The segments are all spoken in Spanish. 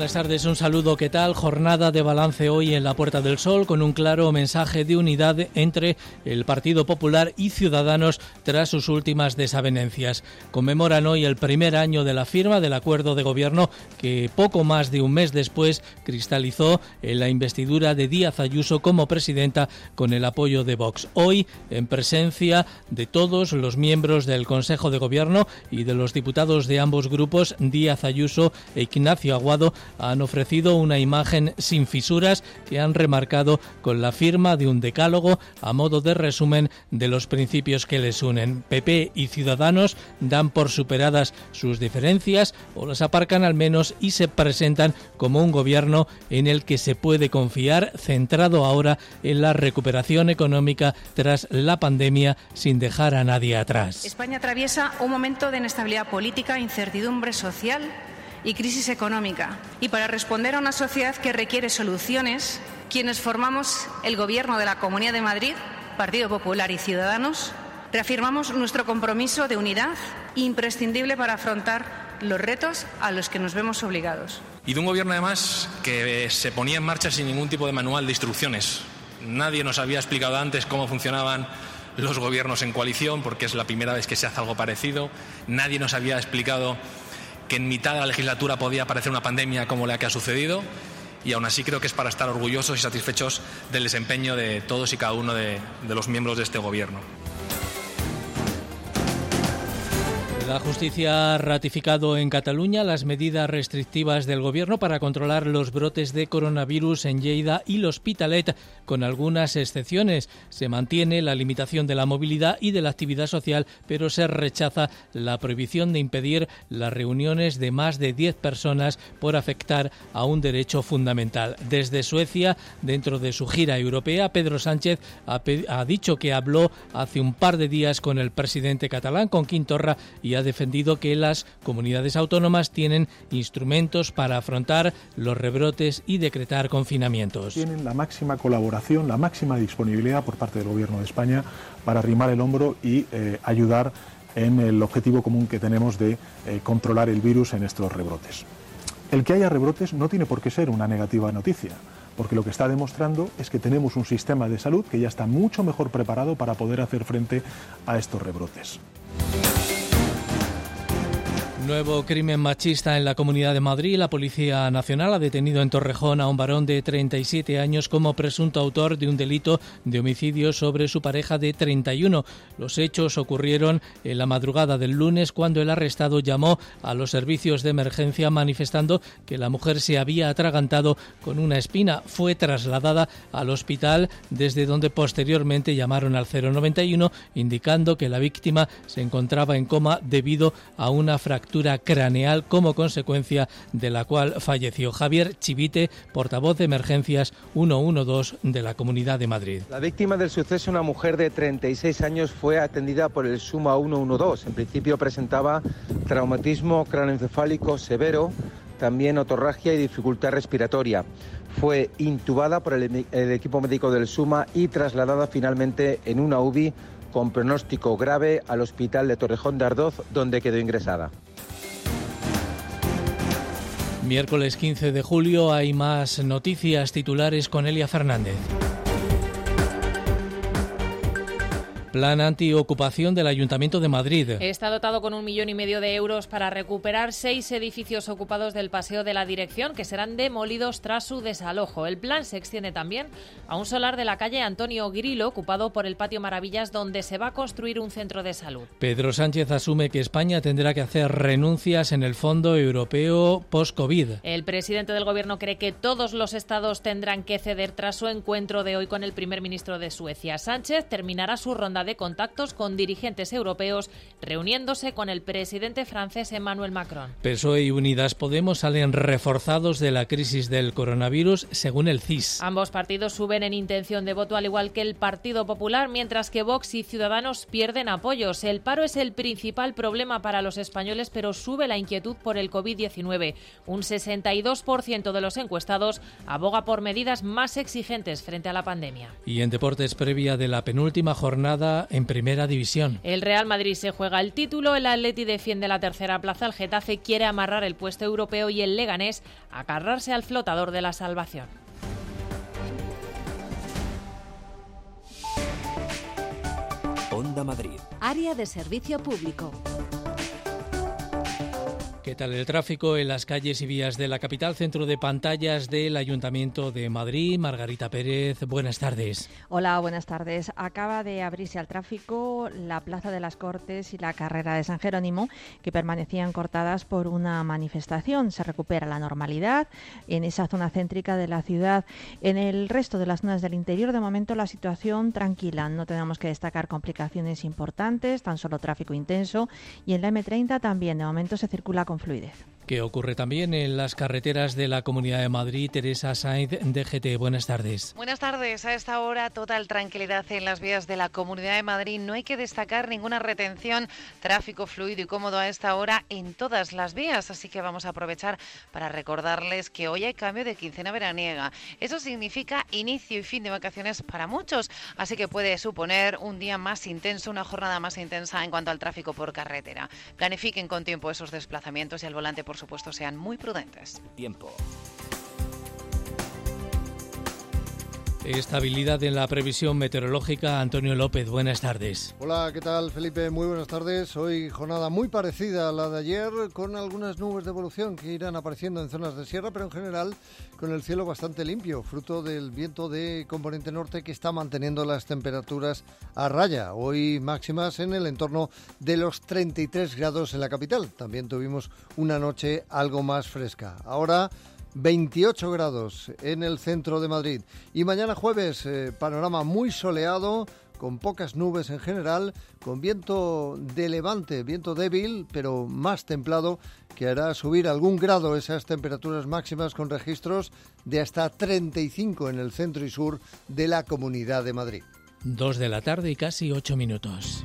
Buenas tardes, un saludo, ¿qué tal? Jornada de balance hoy en la Puerta del Sol con un claro mensaje de unidad entre el Partido Popular y Ciudadanos tras sus últimas desavenencias. Conmemoran hoy el primer año de la firma del acuerdo de gobierno que poco más de un mes después cristalizó en la investidura de Díaz Ayuso como presidenta con el apoyo de Vox. Hoy, en presencia de todos los miembros del Consejo de Gobierno y de los diputados de ambos grupos, Díaz Ayuso e Ignacio Aguado, han ofrecido una imagen sin fisuras que han remarcado con la firma de un decálogo a modo de resumen de los principios que les unen. PP y Ciudadanos dan por superadas sus diferencias o las aparcan al menos y se presentan como un gobierno en el que se puede confiar, centrado ahora en la recuperación económica tras la pandemia sin dejar a nadie atrás. España atraviesa un momento de inestabilidad política, incertidumbre social y crisis económica. Y para responder a una sociedad que requiere soluciones, quienes formamos el Gobierno de la Comunidad de Madrid, Partido Popular y Ciudadanos, reafirmamos nuestro compromiso de unidad imprescindible para afrontar los retos a los que nos vemos obligados. Y de un gobierno además que se ponía en marcha sin ningún tipo de manual de instrucciones. Nadie nos había explicado antes cómo funcionaban los gobiernos en coalición, porque es la primera vez que se hace algo parecido. Nadie nos había explicado que en mitad de la legislatura podía aparecer una pandemia como la que ha sucedido y aún así creo que es para estar orgullosos y satisfechos del desempeño de todos y cada uno de, de los miembros de este Gobierno. La justicia ha ratificado en Cataluña las medidas restrictivas del gobierno para controlar los brotes de coronavirus en Lleida y L'Hospitalet, con algunas excepciones. Se mantiene la limitación de la movilidad y de la actividad social, pero se rechaza la prohibición de impedir las reuniones de más de 10 personas por afectar a un derecho fundamental. Desde Suecia, dentro de su gira europea, Pedro Sánchez ha, ha dicho que habló hace un par de días con el presidente catalán, con Quintorra, y ha ha defendido que las comunidades autónomas tienen instrumentos para afrontar los rebrotes y decretar confinamientos. Tienen la máxima colaboración, la máxima disponibilidad por parte del Gobierno de España para arrimar el hombro y eh, ayudar en el objetivo común que tenemos de eh, controlar el virus en estos rebrotes. El que haya rebrotes no tiene por qué ser una negativa noticia, porque lo que está demostrando es que tenemos un sistema de salud que ya está mucho mejor preparado para poder hacer frente a estos rebrotes. Nuevo crimen machista en la Comunidad de Madrid. La Policía Nacional ha detenido en Torrejón a un varón de 37 años como presunto autor de un delito de homicidio sobre su pareja de 31. Los hechos ocurrieron en la madrugada del lunes cuando el arrestado llamó a los servicios de emergencia manifestando que la mujer se había atragantado con una espina. Fue trasladada al hospital desde donde posteriormente llamaron al 091 indicando que la víctima se encontraba en coma debido a una fractura craneal como consecuencia de la cual falleció Javier Chivite, portavoz de emergencias 112 de la Comunidad de Madrid. La víctima del suceso, una mujer de 36 años, fue atendida por el Suma 112. En principio presentaba traumatismo craneoencefálico severo, también otorragia y dificultad respiratoria. Fue intubada por el, el equipo médico del Suma y trasladada finalmente en una UBI con pronóstico grave al hospital de Torrejón de Ardoz, donde quedó ingresada. Miércoles 15 de julio hay más noticias titulares con Elia Fernández. Plan antiocupación del Ayuntamiento de Madrid. Está dotado con un millón y medio de euros para recuperar seis edificios ocupados del Paseo de la Dirección que serán demolidos tras su desalojo. El plan se extiende también a un solar de la calle Antonio Grilo, ocupado por el Patio Maravillas, donde se va a construir un centro de salud. Pedro Sánchez asume que España tendrá que hacer renuncias en el Fondo Europeo post-COVID. El presidente del Gobierno cree que todos los estados tendrán que ceder tras su encuentro de hoy con el primer ministro de Suecia. Sánchez terminará su ronda ronda de contactos con dirigentes europeos, reuniéndose con el presidente francés Emmanuel Macron. PSOE y Unidas Podemos salen reforzados de la crisis del coronavirus, según el CIS. Ambos partidos suben en intención de voto, al igual que el Partido Popular, mientras que Vox y Ciudadanos pierden apoyos. El paro es el principal problema para los españoles, pero sube la inquietud por el COVID-19. Un 62% de los encuestados aboga por medidas más exigentes frente a la pandemia. Y en deportes previa de la penúltima jornada en Primera División. El Real Madrid se juega el título, el Atleti defiende la tercera plaza, el Getafe quiere amarrar el puesto europeo y el Leganés agarrarse al flotador de la salvación. Onda Madrid. Área de servicio público. ¿Qué tal el tráfico en las calles y vías de la capital? Centro de pantallas del Ayuntamiento de Madrid. Margarita Pérez, buenas tardes. Hola, buenas tardes. Acaba de abrirse al tráfico la Plaza de las Cortes y la carrera de San Jerónimo, que permanecían cortadas por una manifestación. Se recupera la normalidad en esa zona céntrica de la ciudad. En el resto de las zonas del interior, de momento, la situación tranquila. No tenemos que destacar complicaciones importantes, tan solo tráfico intenso. Y en la M30 también, de momento, se circula con fluidez. ¿Qué ocurre también en las carreteras de la Comunidad de Madrid? Teresa Sainz, DGT, buenas tardes. Buenas tardes. A esta hora, total tranquilidad en las vías de la Comunidad de Madrid. No hay que destacar ninguna retención, tráfico fluido y cómodo a esta hora en todas las vías. Así que vamos a aprovechar para recordarles que hoy hay cambio de quincena veraniega. Eso significa inicio y fin de vacaciones para muchos. Así que puede suponer un día más intenso, una jornada más intensa en cuanto al tráfico por carretera. Planifiquen con tiempo esos desplazamientos y al volante, por supuesto, sean muy prudentes. Estabilidad en la previsión meteorológica. Antonio López, buenas tardes. Hola, ¿qué tal Felipe? Muy buenas tardes. Hoy jornada muy parecida a la de ayer, con algunas nubes de evolución que irán apareciendo en zonas de sierra, pero en general con el cielo bastante limpio, fruto del viento de componente norte que está manteniendo las temperaturas a raya. Hoy máximas en el entorno de los 33 grados en la capital. También tuvimos una noche algo más fresca. Ahora 28 grados en el centro de Madrid. Y mañana jueves, eh, panorama muy soleado, con pocas nubes en general, con viento de levante, viento débil, pero más templado, que hará subir algún grado esas temperaturas máximas con registros de hasta 35 en el centro y sur de la Comunidad de Madrid. Dos de la tarde y casi ocho minutos.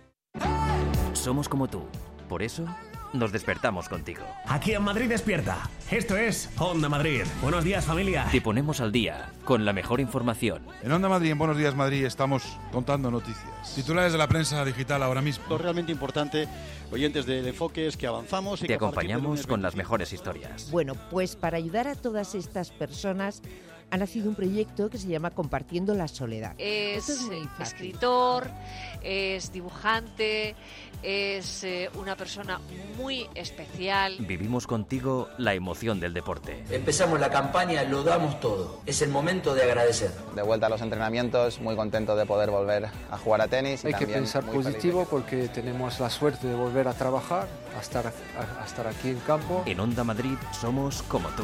Somos como tú. Por eso nos despertamos contigo. Aquí en Madrid despierta. Esto es Onda Madrid. Buenos días familia. Te ponemos al día con la mejor información. En Onda Madrid, en Buenos Días Madrid, estamos contando noticias. Titulares de la prensa digital ahora mismo. Lo realmente importante, oyentes del enfoque, es que avanzamos y Te que acompañamos con las mejores historias. Bueno, pues para ayudar a todas estas personas ha nacido un proyecto que se llama Compartiendo la Soledad. Es, es muy eh, escritor, es dibujante, es eh, una persona muy especial. Vivimos contigo la emoción del deporte. Empezamos la campaña, lo damos todo. Es el momento de agradecer. De vuelta a los entrenamientos, muy contento de poder volver a jugar a tenis. y Hay que también pensar positivo porque tenemos la suerte de volver a trabajar, a estar, a- a estar aquí en campo. En Onda Madrid somos como tú.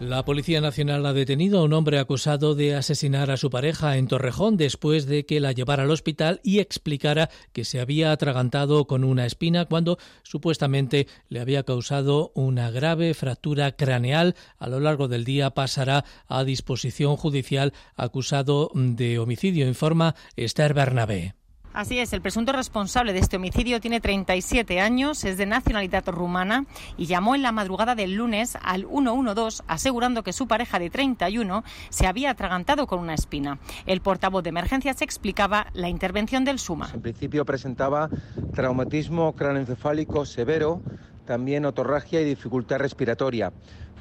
La Policía Nacional ha detenido a un hombre acusado de asesinar a su pareja en Torrejón después de que la llevara al hospital y explicara que se había atragantado con una espina cuando supuestamente le había causado una grave fractura craneal. A lo largo del día pasará a disposición judicial acusado de homicidio, informa Esther Bernabé. Así es, el presunto responsable de este homicidio tiene 37 años, es de nacionalidad rumana y llamó en la madrugada del lunes al 112 asegurando que su pareja de 31 se había atragantado con una espina. El portavoz de emergencias explicaba la intervención del SUMA. En principio presentaba traumatismo cráneoencefálico severo, también otorragia y dificultad respiratoria.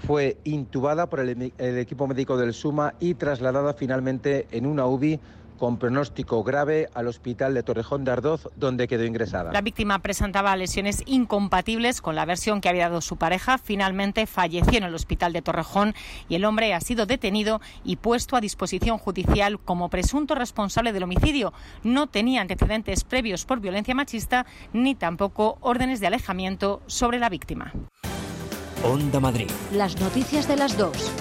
Fue intubada por el, el equipo médico del SUMA y trasladada finalmente en una UBI con pronóstico grave al hospital de Torrejón de Ardoz, donde quedó ingresada. La víctima presentaba lesiones incompatibles con la versión que había dado su pareja. Finalmente falleció en el hospital de Torrejón y el hombre ha sido detenido y puesto a disposición judicial como presunto responsable del homicidio. No tenía antecedentes previos por violencia machista ni tampoco órdenes de alejamiento sobre la víctima. Onda Madrid. Las noticias de las dos.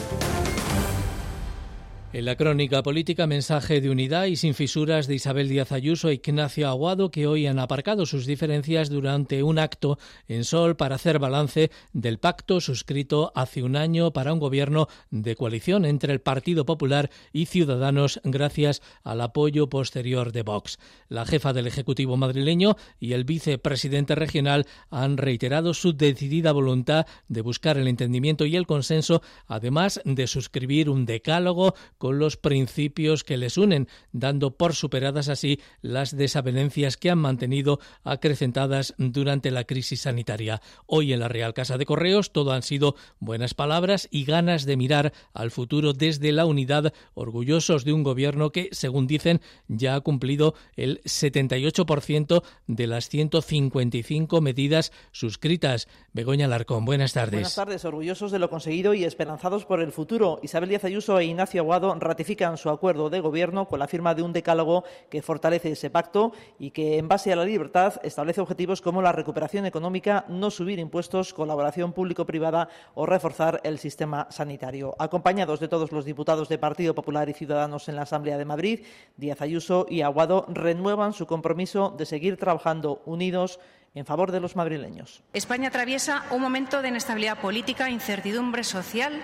En la crónica política, mensaje de unidad y sin fisuras de Isabel Díaz Ayuso e Ignacio Aguado, que hoy han aparcado sus diferencias durante un acto en Sol para hacer balance del pacto suscrito hace un año para un gobierno de coalición entre el Partido Popular y Ciudadanos gracias al apoyo posterior de Vox. La jefa del Ejecutivo madrileño y el vicepresidente regional han reiterado su decidida voluntad de buscar el entendimiento y el consenso, además de suscribir un decálogo con los principios que les unen, dando por superadas así las desavenencias que han mantenido acrecentadas durante la crisis sanitaria. Hoy en la Real Casa de Correos todo han sido buenas palabras y ganas de mirar al futuro desde la unidad, orgullosos de un gobierno que, según dicen, ya ha cumplido el 78% de las 155 medidas suscritas. Begoña Larcón, buenas tardes. Buenas tardes, orgullosos de lo conseguido y esperanzados por el futuro. Isabel Díaz Ayuso e Ignacio Aguado ratifican su acuerdo de gobierno con la firma de un decálogo que fortalece ese pacto y que, en base a la libertad, establece objetivos como la recuperación económica, no subir impuestos, colaboración público-privada o reforzar el sistema sanitario. Acompañados de todos los diputados de Partido Popular y Ciudadanos en la Asamblea de Madrid, Díaz Ayuso y Aguado renuevan su compromiso de seguir trabajando unidos en favor de los madrileños. España atraviesa un momento de inestabilidad política, incertidumbre social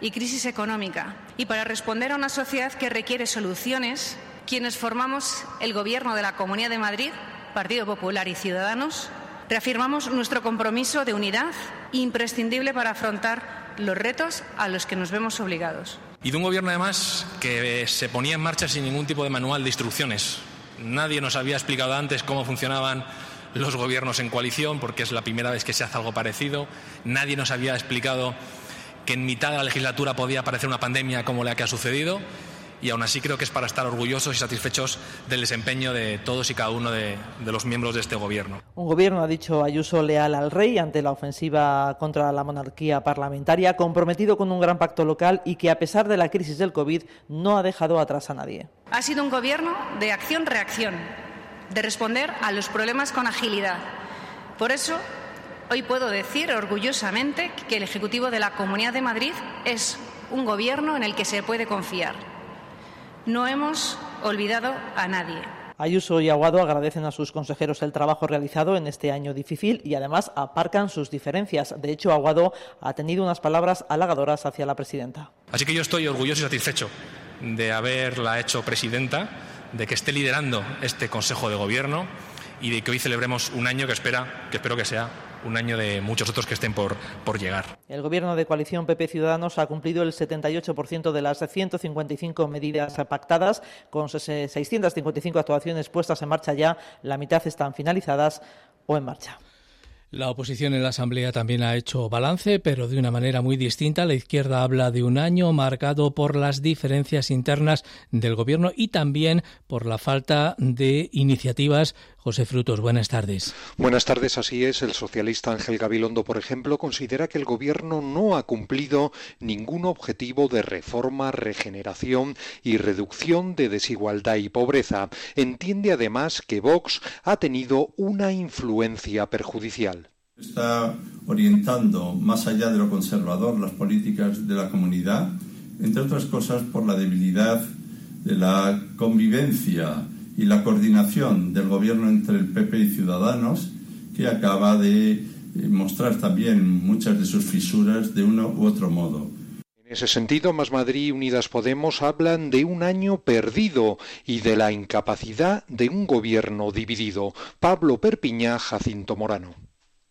y crisis económica. Y para responder a una sociedad que requiere soluciones, quienes formamos el Gobierno de la Comunidad de Madrid, Partido Popular y Ciudadanos, reafirmamos nuestro compromiso de unidad imprescindible para afrontar los retos a los que nos vemos obligados. Y de un gobierno además que se ponía en marcha sin ningún tipo de manual de instrucciones. Nadie nos había explicado antes cómo funcionaban los gobiernos en coalición, porque es la primera vez que se hace algo parecido. Nadie nos había explicado que en mitad de la legislatura podía aparecer una pandemia como la que ha sucedido y aún así creo que es para estar orgullosos y satisfechos del desempeño de todos y cada uno de, de, los miembros de este gobierno. Un gobierno, ha dicho Ayuso, leal al rey ante la ofensiva contra la monarquía parlamentaria, comprometido con un gran pacto local y que a pesar de la crisis del COVID no ha dejado atrás a nadie. Ha sido un gobierno de acción-reacción, de responder a los problemas con agilidad. Por eso Hoy puedo decir orgullosamente que el Ejecutivo de la Comunidad de Madrid es un gobierno en el que se puede confiar. No hemos olvidado a nadie. Ayuso y Aguado agradecen a sus consejeros el trabajo realizado en este año difícil y además aparcan sus diferencias. De hecho, Aguado ha tenido unas palabras halagadoras hacia la presidenta. Así que yo estoy orgulloso y satisfecho de haberla hecho presidenta, de que esté liderando este Consejo de Gobierno y de que hoy celebremos un año que, espera, que espero que sea un año de muchos otros que estén por, por llegar. El Gobierno de coalición PP Ciudadanos ha cumplido el 78% de las 155 medidas pactadas, con 655 actuaciones puestas en marcha ya, la mitad están finalizadas o en marcha. La oposición en la Asamblea también ha hecho balance, pero de una manera muy distinta. La izquierda habla de un año marcado por las diferencias internas del Gobierno y también por la falta de iniciativas. José Frutos, buenas tardes. Buenas tardes, así es. El socialista Ángel Gabilondo, por ejemplo, considera que el Gobierno no ha cumplido ningún objetivo de reforma, regeneración y reducción de desigualdad y pobreza. Entiende además que Vox ha tenido una influencia perjudicial. Está orientando más allá de lo conservador las políticas de la comunidad, entre otras cosas por la debilidad de la convivencia y la coordinación del gobierno entre el PP y Ciudadanos, que acaba de eh, mostrar también muchas de sus fisuras de uno u otro modo. En ese sentido, Más Madrid y Unidas Podemos hablan de un año perdido y de la incapacidad de un gobierno dividido. Pablo Perpiñá, Jacinto Morano.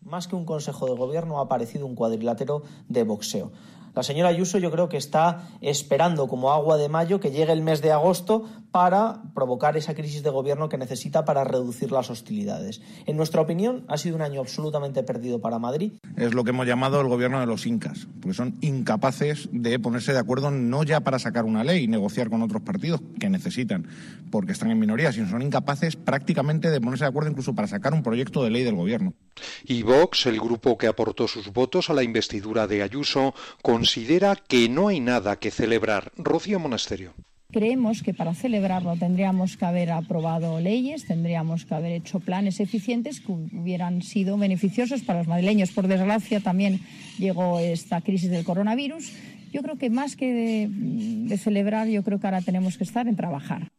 Más que un consejo de gobierno ha aparecido un cuadrilátero de boxeo. La señora Ayuso yo creo que está esperando como agua de mayo que llegue el mes de agosto para provocar esa crisis de gobierno que necesita para reducir las hostilidades. En nuestra opinión, ha sido un año absolutamente perdido para Madrid. Es lo que hemos llamado el gobierno de los incas, porque son incapaces de ponerse de acuerdo no ya para sacar una ley y negociar con otros partidos que necesitan, porque están en minoría, sino son incapaces prácticamente de ponerse de acuerdo incluso para sacar un proyecto de ley del gobierno. Y Vox, el grupo que aportó sus votos a la investidura de Ayuso, considera que no hay nada que celebrar. Rocío Monasterio. Creemos que para celebrarlo tendríamos que haber aprobado leyes, tendríamos que haber hecho planes eficientes que hubieran sido beneficiosos para los madrileños. Por desgracia, también llegó esta crisis del coronavirus. Yo creo que más que de, de celebrar, yo creo que ahora tenemos que estar en trabajar.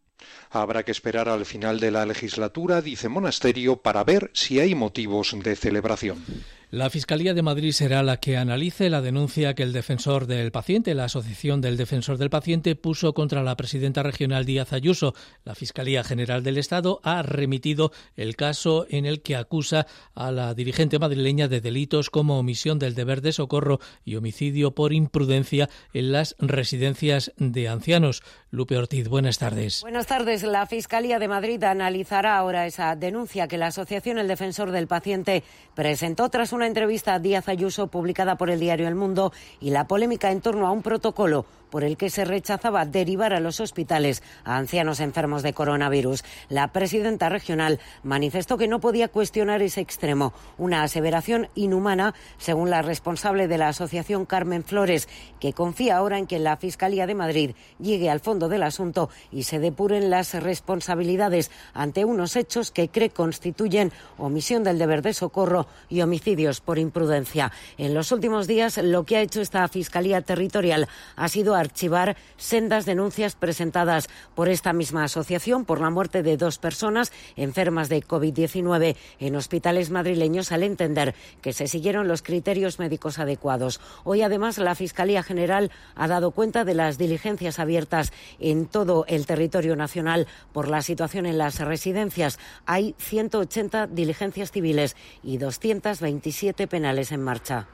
Habrá que esperar al final de la legislatura, dice Monasterio, para ver si hay motivos de celebración. La Fiscalía de Madrid será la que analice la denuncia que el defensor del paciente, la Asociación del Defensor del Paciente, puso contra la presidenta regional Díaz Ayuso. La Fiscalía General del Estado ha remitido el caso en el que acusa a la dirigente madrileña de delitos como omisión del deber de socorro y homicidio por imprudencia en las residencias de ancianos. Lupe Ortiz, buenas tardes. Buenas tardes. La Fiscalía de Madrid analizará ahora esa denuncia que la Asociación El Defensor del Paciente presentó tras una entrevista a Díaz Ayuso publicada por el diario El Mundo y la polémica en torno a un protocolo por el que se rechazaba derivar a los hospitales a ancianos enfermos de coronavirus. La presidenta regional manifestó que no podía cuestionar ese extremo, una aseveración inhumana, según la responsable de la asociación Carmen Flores, que confía ahora en que la Fiscalía de Madrid llegue al fondo del asunto y se depuren las responsabilidades ante unos hechos que cree constituyen omisión del deber de socorro y homicidios por imprudencia. En los últimos días, lo que ha hecho esta Fiscalía Territorial ha sido archivar sendas denuncias presentadas por esta misma asociación por la muerte de dos personas enfermas de COVID-19 en hospitales madrileños al entender que se siguieron los criterios médicos adecuados. Hoy, además, la Fiscalía General ha dado cuenta de las diligencias abiertas en todo el territorio nacional por la situación en las residencias. Hay 180 diligencias civiles y 227 penales en marcha.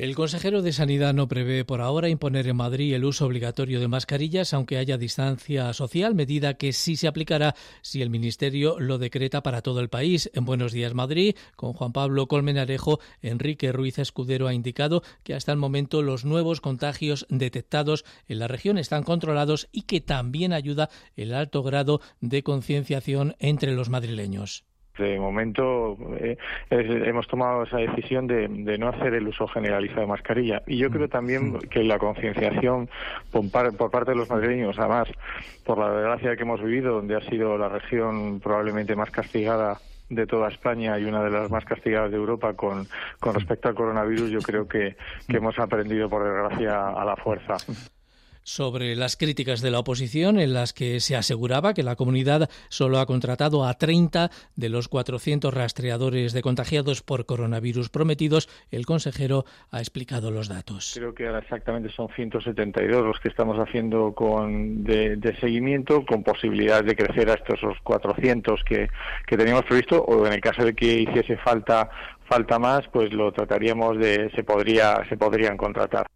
El consejero de Sanidad no prevé por ahora imponer en Madrid el uso obligatorio de mascarillas, aunque haya distancia social, medida que sí se aplicará si el Ministerio lo decreta para todo el país. En Buenos Días Madrid, con Juan Pablo Colmenarejo, Enrique Ruiz Escudero ha indicado que hasta el momento los nuevos contagios detectados en la región están controlados y que también ayuda el alto grado de concienciación entre los madrileños de momento eh, hemos tomado esa decisión de, no hacer el uso generalizado de mascarilla. Y yo creo también que la concienciación por, parte de los madrileños, además, por la desgracia que hemos vivido, donde ha sido la región probablemente más castigada de toda España y una de las más castigadas de Europa con, con respecto al coronavirus, yo creo que, que hemos aprendido, por desgracia, a la fuerza sobre las críticas de la oposición en las que se aseguraba que la comunidad solo ha contratado a 30 de los 400 rastreadores de contagiados por coronavirus prometidos. El consejero ha explicado los datos. Creo que ahora exactamente son 172 los que estamos haciendo con de, seguimiento con posibilidad de crecer a estos 400 que, que teníamos previsto o en el caso de que hiciese falta falta más, pues lo trataríamos de se podría se podrían contratar.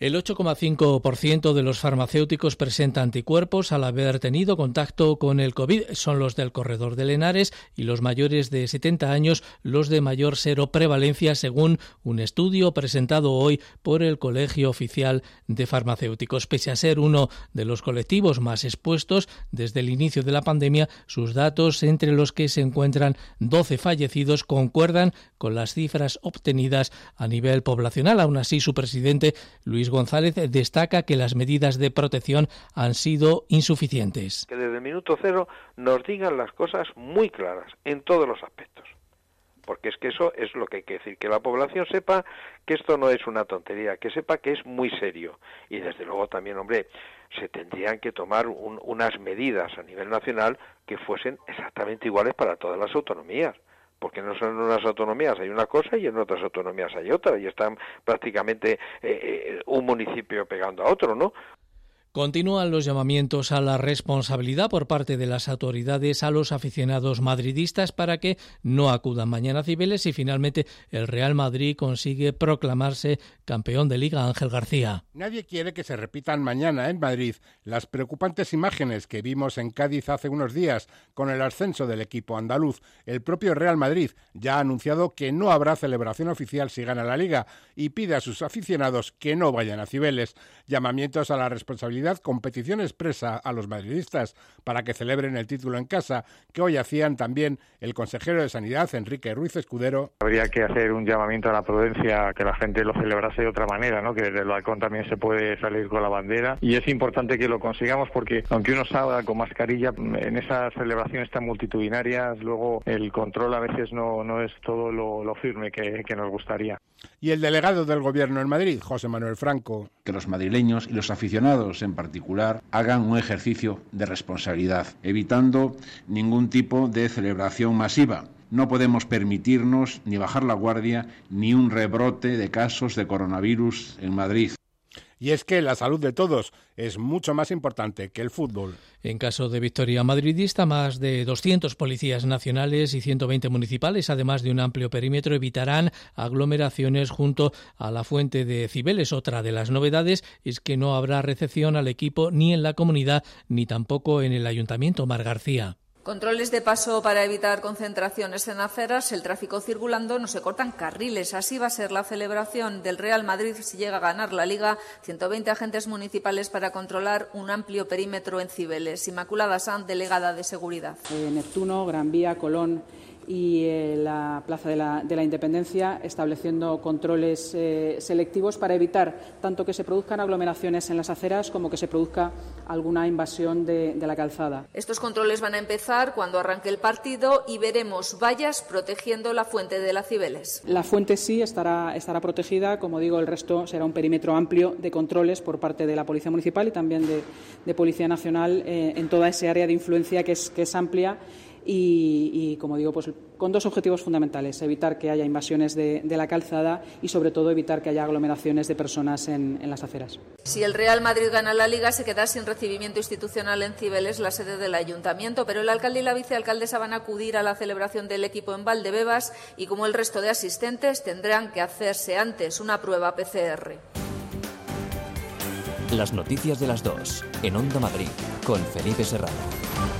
El 8,5% de los farmacéuticos presenta anticuerpos al haber tenido contacto con el COVID. Son los del corredor de Lenares y los mayores de 70 años los de mayor cero prevalencia, según un estudio presentado hoy por el Colegio Oficial de Farmacéuticos. Pese a ser uno de los colectivos más expuestos desde el inicio de la pandemia, sus datos, entre los que se encuentran 12 fallecidos, concuerdan con las cifras obtenidas a nivel poblacional. Aún así, su presidente, Luis González destaca que las medidas de protección han sido insuficientes. Que desde el minuto cero nos digan las cosas muy claras en todos los aspectos. porque es que eso es lo que hay que decir, que la población sepa que esto no es una tontería, que sepa que es muy serio. Y desde luego también, hombre, se tendrían que tomar unas medidas a nivel nacional que fuesen exactamente iguales para todas las autonomías porque no son unas autonomías hay una cosa y en otras autonomías hay otra y están prácticamente eh, eh, un municipio pegando a otro, ¿no? Continúan los llamamientos a la responsabilidad por parte de las autoridades a los aficionados madridistas para que no acudan mañana a Cibeles y finalmente el Real Madrid consigue proclamarse campeón de Liga Ángel García. Nadie quiere que se repitan mañana en Madrid las preocupantes imágenes que vimos en Cádiz hace unos días con el ascenso del equipo andaluz. El propio Real Madrid ya ha anunciado que no habrá celebración oficial si gana la Liga y pide a sus aficionados que no vayan a Cibeles. Llamamientos a la responsabilidad competición expresa a los madridistas para que celebren el título en casa, que hoy hacían también el consejero de Sanidad, Enrique Ruiz Escudero. Habría que hacer un llamamiento a la prudencia, que la gente lo celebrase de otra manera, ¿no? que desde el balcón también se puede salir con la bandera. Y es importante que lo consigamos porque, aunque uno salga con mascarilla, en esas celebraciones tan multitudinarias, luego el control a veces no, no es todo lo, firme que, que nos gustaría. Y el delegado del Gobierno en Madrid, José Manuel Franco. Que los madrileños y los aficionados en particular hagan un ejercicio de responsabilidad, evitando ningún tipo de celebración masiva. No podemos permitirnos ni bajar la guardia ni un rebrote de casos de coronavirus en Madrid. Y es que la salud de todos es mucho más importante que el fútbol. En caso de victoria madridista, más de 200 policías nacionales y 120 municipales, además de un amplio perímetro, evitarán aglomeraciones junto a la fuente de Cibeles. Otra de las novedades es que no habrá recepción al equipo ni en la comunidad ni tampoco en el ayuntamiento Mar García. Controles de paso para evitar concentraciones en aceras, el tráfico circulando, no se cortan carriles. Así va a ser la celebración del Real Madrid si llega a ganar la Liga. 120 agentes municipales para controlar un amplio perímetro en Cibeles. Inmaculada Sanz, delegada de Seguridad. Eh, Neptuno, Gran Vía, Colón y eh, la Plaza de la, Independencia, estableciendo controles eh, selectivos para evitar tanto que se produzcan aglomeraciones en las aceras como que se produzca alguna invasión de, la calzada. Estos controles van a empezar cuando arranque el partido y veremos vallas protegiendo la fuente de las Cibeles. La fuente sí estará, estará protegida, como digo, el resto será un perímetro amplio de controles por parte de la Policía Municipal y también de, Policía Nacional eh, en toda esa área de influencia que es, que es amplia y, como digo, pues con dos objetivos fundamentales, evitar que haya invasiones de, la calzada y, sobre todo, evitar que haya aglomeraciones de personas en, las aceras. Si el Real Madrid gana la Liga, se queda sin recibimiento institucional en Cibeles, la sede del Ayuntamiento, pero el alcalde y la vicealcaldesa van a acudir a la celebración del equipo en Valdebebas y, como el resto de asistentes, tendrán que hacerse antes una prueba PCR. Las noticias de las dos, en Onda Madrid, con Felipe Serrano.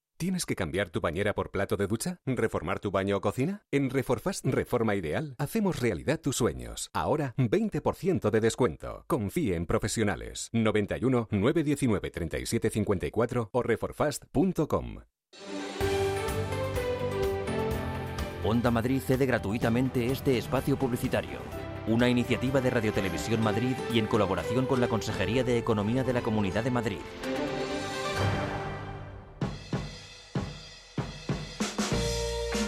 ¿Tienes que cambiar tu bañera por plato de ducha? ¿Reformar tu baño o cocina? En Reforfast Reforma Ideal hacemos realidad tus sueños. Ahora 20% de descuento. Confíe en profesionales. 91 919 3754 o reforfast.com. Onda Madrid cede gratuitamente este espacio publicitario. Una iniciativa de Radiotelevisión Madrid y en colaboración con la Consejería de Economía de la Comunidad de Madrid.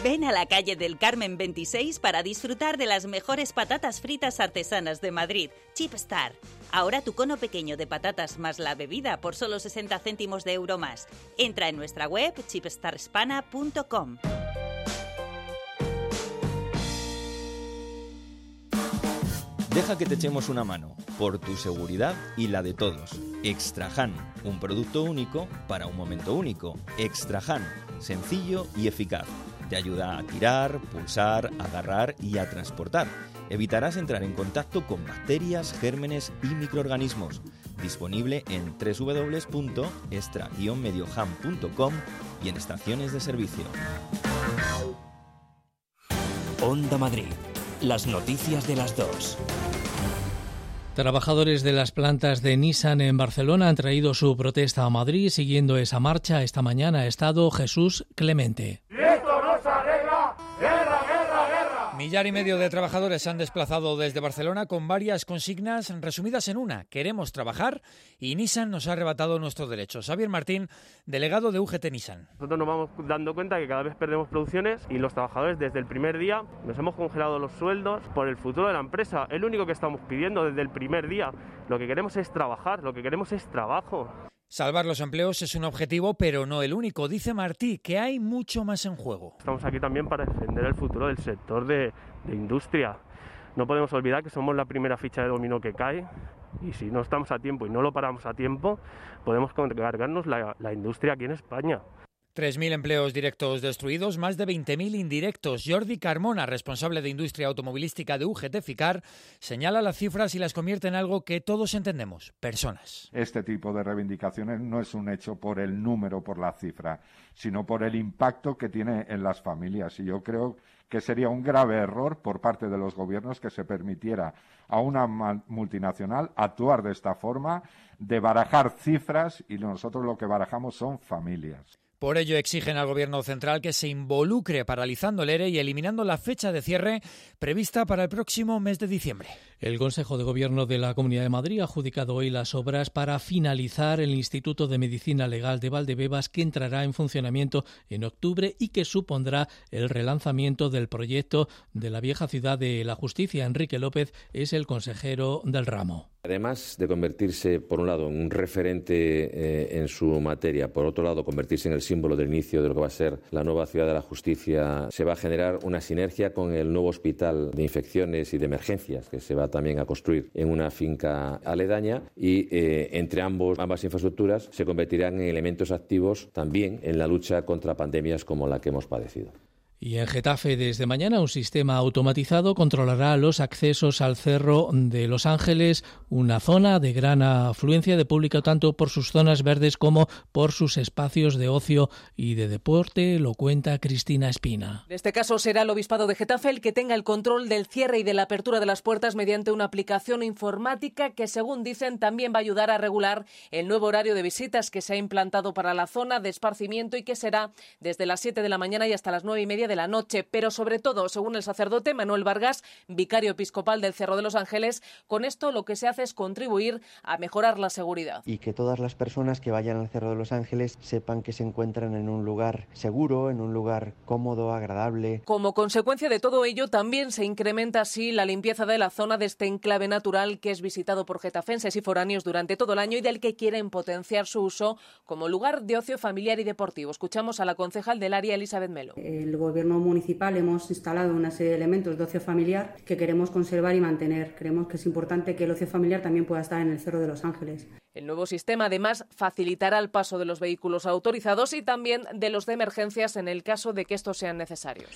Ven a la calle del Carmen 26 para disfrutar de las mejores patatas fritas artesanas de Madrid, Chip Star. Ahora tu cono pequeño de patatas más la bebida por solo 60 céntimos de euro más. Entra en nuestra web chipstarspana.com. Deja que te echemos una mano, por tu seguridad y la de todos. Extrahan, un producto único para un momento único. Extrahan, sencillo y eficaz. Te ayuda a tirar, pulsar, agarrar y a transportar. Evitarás entrar en contacto con bacterias, gérmenes y microorganismos. Disponible en www.extra-medioham.com y en estaciones de servicio. Onda Madrid. Las noticias de las dos. Trabajadores de las plantas de Nissan en Barcelona han traído su protesta a Madrid. Siguiendo esa marcha, esta mañana ha estado Jesús Clemente. Millar y medio de trabajadores se han desplazado desde Barcelona con varias consignas resumidas en una. Queremos trabajar y Nissan nos ha arrebatado nuestros derechos. Xavier Martín, delegado de UGT Nissan. Nosotros nos vamos dando cuenta que cada vez perdemos producciones y los trabajadores desde el primer día nos hemos congelado los sueldos por el futuro de la empresa. Es lo único que estamos pidiendo desde el primer día. Lo que queremos es trabajar, lo que queremos es trabajo. Salvar los empleos es un objetivo, pero no el único. Dice Martí que hay mucho más en juego. Estamos aquí también para defender el futuro del sector de, industria. No podemos olvidar que somos la primera ficha de dominó que cae y si no estamos a tiempo y no lo paramos a tiempo, podemos cargarnos la, la industria aquí en España. 3.000 empleos directos destruidos, más de 20.000 indirectos. Jordi Carmona, responsable de industria automovilística de UGT FICAR, señala las cifras y las convierte en algo que todos entendemos, personas. Este tipo de reivindicaciones no es un hecho por el número, por la cifra, sino por el impacto que tiene en las familias. Y yo creo que sería un grave error por parte de los gobiernos que se permitiera a una multinacional actuar de esta forma, de barajar cifras y nosotros lo que barajamos son familias. Por ello exigen al Gobierno central que se involucre paralizando el ERE y eliminando la fecha de cierre prevista para el próximo mes de diciembre. El Consejo de Gobierno de la Comunidad de Madrid ha adjudicado hoy las obras para finalizar el Instituto de Medicina Legal de Valdebebas que entrará en funcionamiento en octubre y que supondrá el relanzamiento del proyecto de la vieja ciudad de la justicia. Enrique López es el consejero del ramo. Además de convertirse, por un lado, en un referente eh, en su materia, por otro lado, convertirse en el símbolo del inicio de lo que va a ser la nueva ciudad de la justicia, se va a generar una sinergia con el nuevo hospital de infecciones y de emergencias que se va también a construir en una finca aledaña y eh, entre ambos, ambas infraestructuras se convertirán en elementos activos también en la lucha contra pandemias como la que hemos padecido. Y en Getafe, desde mañana, un sistema automatizado controlará los accesos al Cerro de Los Ángeles, una zona de gran afluencia de público tanto por sus zonas verdes como por sus espacios de ocio y de deporte, lo cuenta Cristina Espina. En este caso será el Obispado de Getafe el que tenga el control del cierre y de la apertura de las puertas mediante una aplicación informática que, según dicen, también va a ayudar a regular el nuevo horario de visitas que se ha implantado para la zona de esparcimiento y que será desde las 7 de la mañana y hasta las 9 y media de la noche, pero sobre todo, según el sacerdote Manuel Vargas, vicario episcopal del Cerro de los Ángeles, con esto lo que se hace es contribuir a mejorar la seguridad. Y que todas las personas que vayan al Cerro de los Ángeles sepan que se encuentran en un lugar seguro, en un lugar cómodo, agradable. Como consecuencia de todo ello, también se incrementa así la limpieza de la zona de este enclave natural que es visitado por getafenses y foráneos durante todo el año y del que quieren potenciar su uso como lugar de ocio familiar y deportivo. Escuchamos a la concejal del área, Elizabeth Melo. El gobierno municipal hemos instalado una serie de elementos de ocio familiar que queremos conservar y mantener. Creemos que es importante que el ocio familiar también pueda estar en el Cerro de los Ángeles. El nuevo sistema, además, facilitará el paso de los vehículos autorizados y también de los de emergencias en el caso de que estos sean necesarios.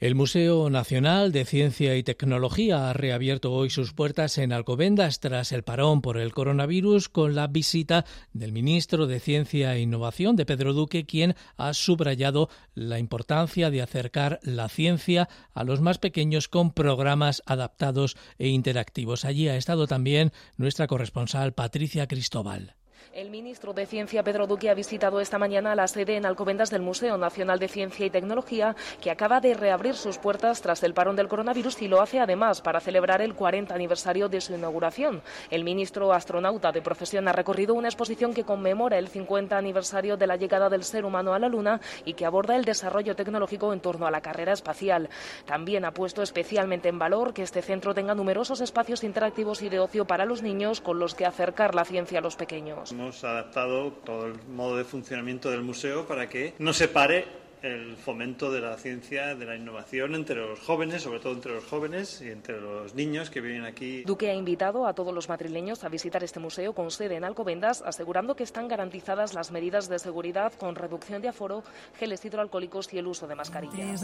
El Museo Nacional de Ciencia y Tecnología ha reabierto hoy sus puertas en Alcobendas tras el parón por el coronavirus con la visita del ministro de Ciencia e Innovación de Pedro Duque, quien ha subrayado la importancia de acercar la ciencia a los más pequeños con programas adaptados e interactivos. Allí ha estado también nuestra corresponsal Patricia Cristóbal. El ministro de Ciencia, Pedro Duque, ha visitado esta mañana la sede en Alcobendas del Museo Nacional de Ciencia y Tecnología, que acaba de reabrir sus puertas tras el parón del coronavirus y lo hace además para celebrar el 40 aniversario de su inauguración. El ministro astronauta de profesión ha recorrido una exposición que conmemora el 50 aniversario de la llegada del ser humano a la Luna y que aborda el desarrollo tecnológico en torno a la carrera espacial. También ha puesto especialmente en valor que este centro tenga numerosos espacios interactivos y de ocio para los niños con los que acercar la ciencia a los pequeños. Hemos adaptado todo el modo de funcionamiento del museo para que no se pare el fomento de la ciencia, de la innovación entre los jóvenes, sobre todo entre los jóvenes y entre los niños que vienen aquí. Duque ha invitado a todos los madrileños a visitar este museo con sede en Alcobendas, asegurando que están garantizadas las medidas de seguridad con reducción de aforo, geles hidroalcohólicos y el uso de mascarillas.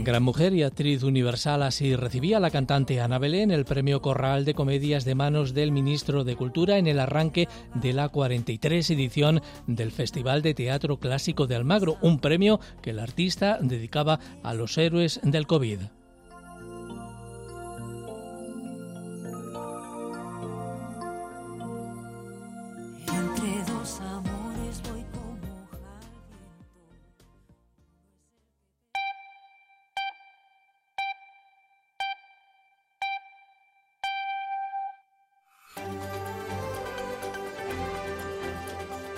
Gran mujer y actriz universal, así recibía la cantante Ana Belén el premio Corral de Comedias de manos del ministro de Cultura en el arranque de la 43 edición del Festival de Teatro Clásico de Almagro, un premio que el artista dedicaba a los héroes del COVID.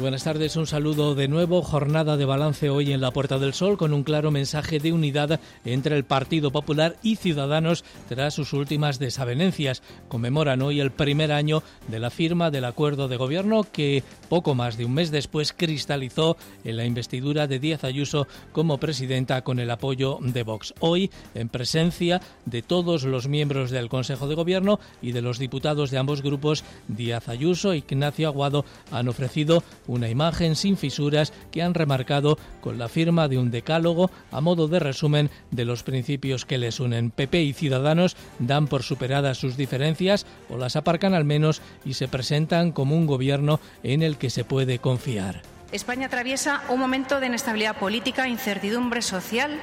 Buenas tardes, un saludo de nuevo. Jornada de balance hoy en la Puerta del Sol con un claro mensaje de unidad entre el Partido Popular y Ciudadanos tras sus últimas desavenencias. Conmemoran hoy el primer año de la firma del acuerdo de gobierno que poco más de un mes después cristalizó en la investidura de Díaz Ayuso como presidenta con el apoyo de Vox. Hoy, en presencia de todos los miembros del Consejo de Gobierno y de los diputados de ambos grupos, Díaz Ayuso e Ignacio Aguado han ofrecido una imagen sin fisuras que han remarcado con la firma de un decálogo a modo de resumen de los principios que les unen. PP y Ciudadanos dan por superadas sus diferencias o las aparcan al menos y se presentan como un gobierno en el que se puede confiar. España atraviesa un momento de inestabilidad política, incertidumbre social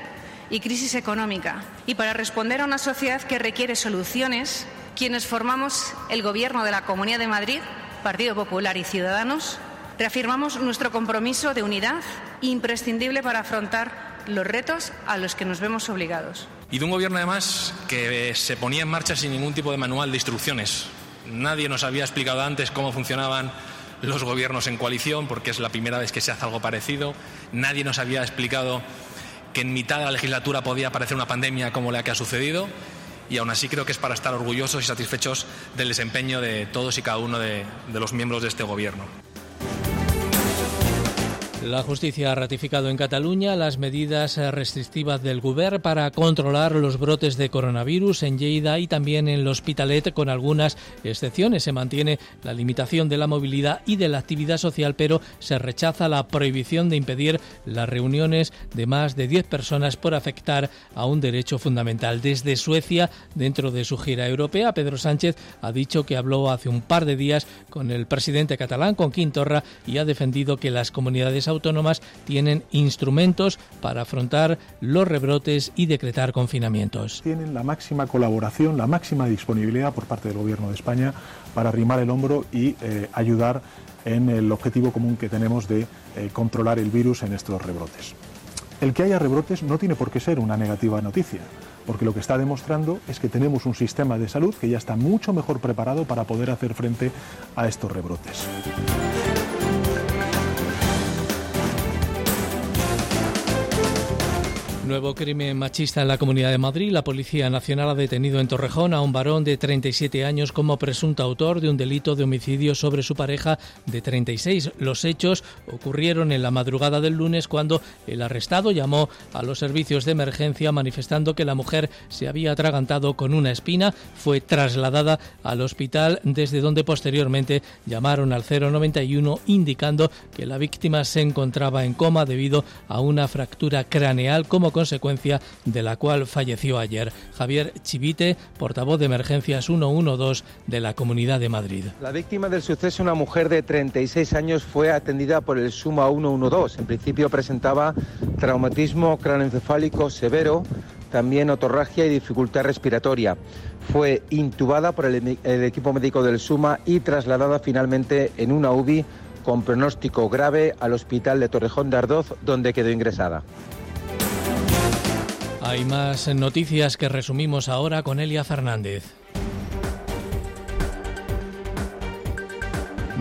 y crisis económica. Y para responder a una sociedad que requiere soluciones, quienes formamos el Gobierno de la Comunidad de Madrid, Partido Popular y Ciudadanos, Reafirmamos nuestro compromiso de unidad imprescindible para afrontar los retos a los que nos vemos obligados. Y de un gobierno además que se ponía en marcha sin ningún tipo de manual de instrucciones. Nadie nos había explicado antes cómo funcionaban los gobiernos en coalición, porque es la primera vez que se hace algo parecido. Nadie nos había explicado que en mitad de la legislatura podía aparecer una pandemia como la que ha sucedido. Y aún así creo que es para estar orgullosos y satisfechos del desempeño de todos y cada uno de, de los miembros de este gobierno. La justicia ha ratificado en Cataluña las medidas restrictivas del Govern para controlar los brotes de coronavirus en Lleida y también en el Hospitalet, con algunas excepciones. Se mantiene la limitación de la movilidad y de la actividad social, pero se rechaza la prohibición de impedir las reuniones de más de 10 personas por afectar a un derecho fundamental. Desde Suecia, dentro de su gira europea, Pedro Sánchez ha dicho que habló hace un par de días con el presidente catalán, con Quintorra, y ha defendido que las comunidades autónomas autónomas tienen instrumentos para afrontar los rebrotes y decretar confinamientos. Tienen la máxima colaboración, la máxima disponibilidad por parte del Gobierno de España para arrimar el hombro y eh, ayudar en el objetivo común que tenemos de eh, controlar el virus en estos rebrotes. El que haya rebrotes no tiene por qué ser una negativa noticia, porque lo que está demostrando es que tenemos un sistema de salud que ya está mucho mejor preparado para poder hacer frente a estos rebrotes. Nuevo crimen machista en la Comunidad de Madrid. La Policía Nacional ha detenido en Torrejón a un varón de 37 años como presunto autor de un delito de homicidio sobre su pareja de 36. Los hechos ocurrieron en la madrugada del lunes cuando el arrestado llamó a los servicios de emergencia manifestando que la mujer se había atragantado con una espina. Fue trasladada al hospital desde donde posteriormente llamaron al 091 indicando que la víctima se encontraba en coma debido a una fractura craneal como consecuencia de la cual falleció ayer. Javier Chivite, portavoz de Emergencias 112 de la Comunidad de Madrid. La víctima del suceso, una mujer de 36 años, fue atendida por el Suma 112. En principio presentaba traumatismo craneoencefálico severo, también otorragia y dificultad respiratoria. Fue intubada por el, el equipo médico del Suma y trasladada finalmente en una UBI con pronóstico grave al hospital de Torrejón de Ardoz, donde quedó ingresada. Hay más noticias que resumimos ahora con Elia Fernández.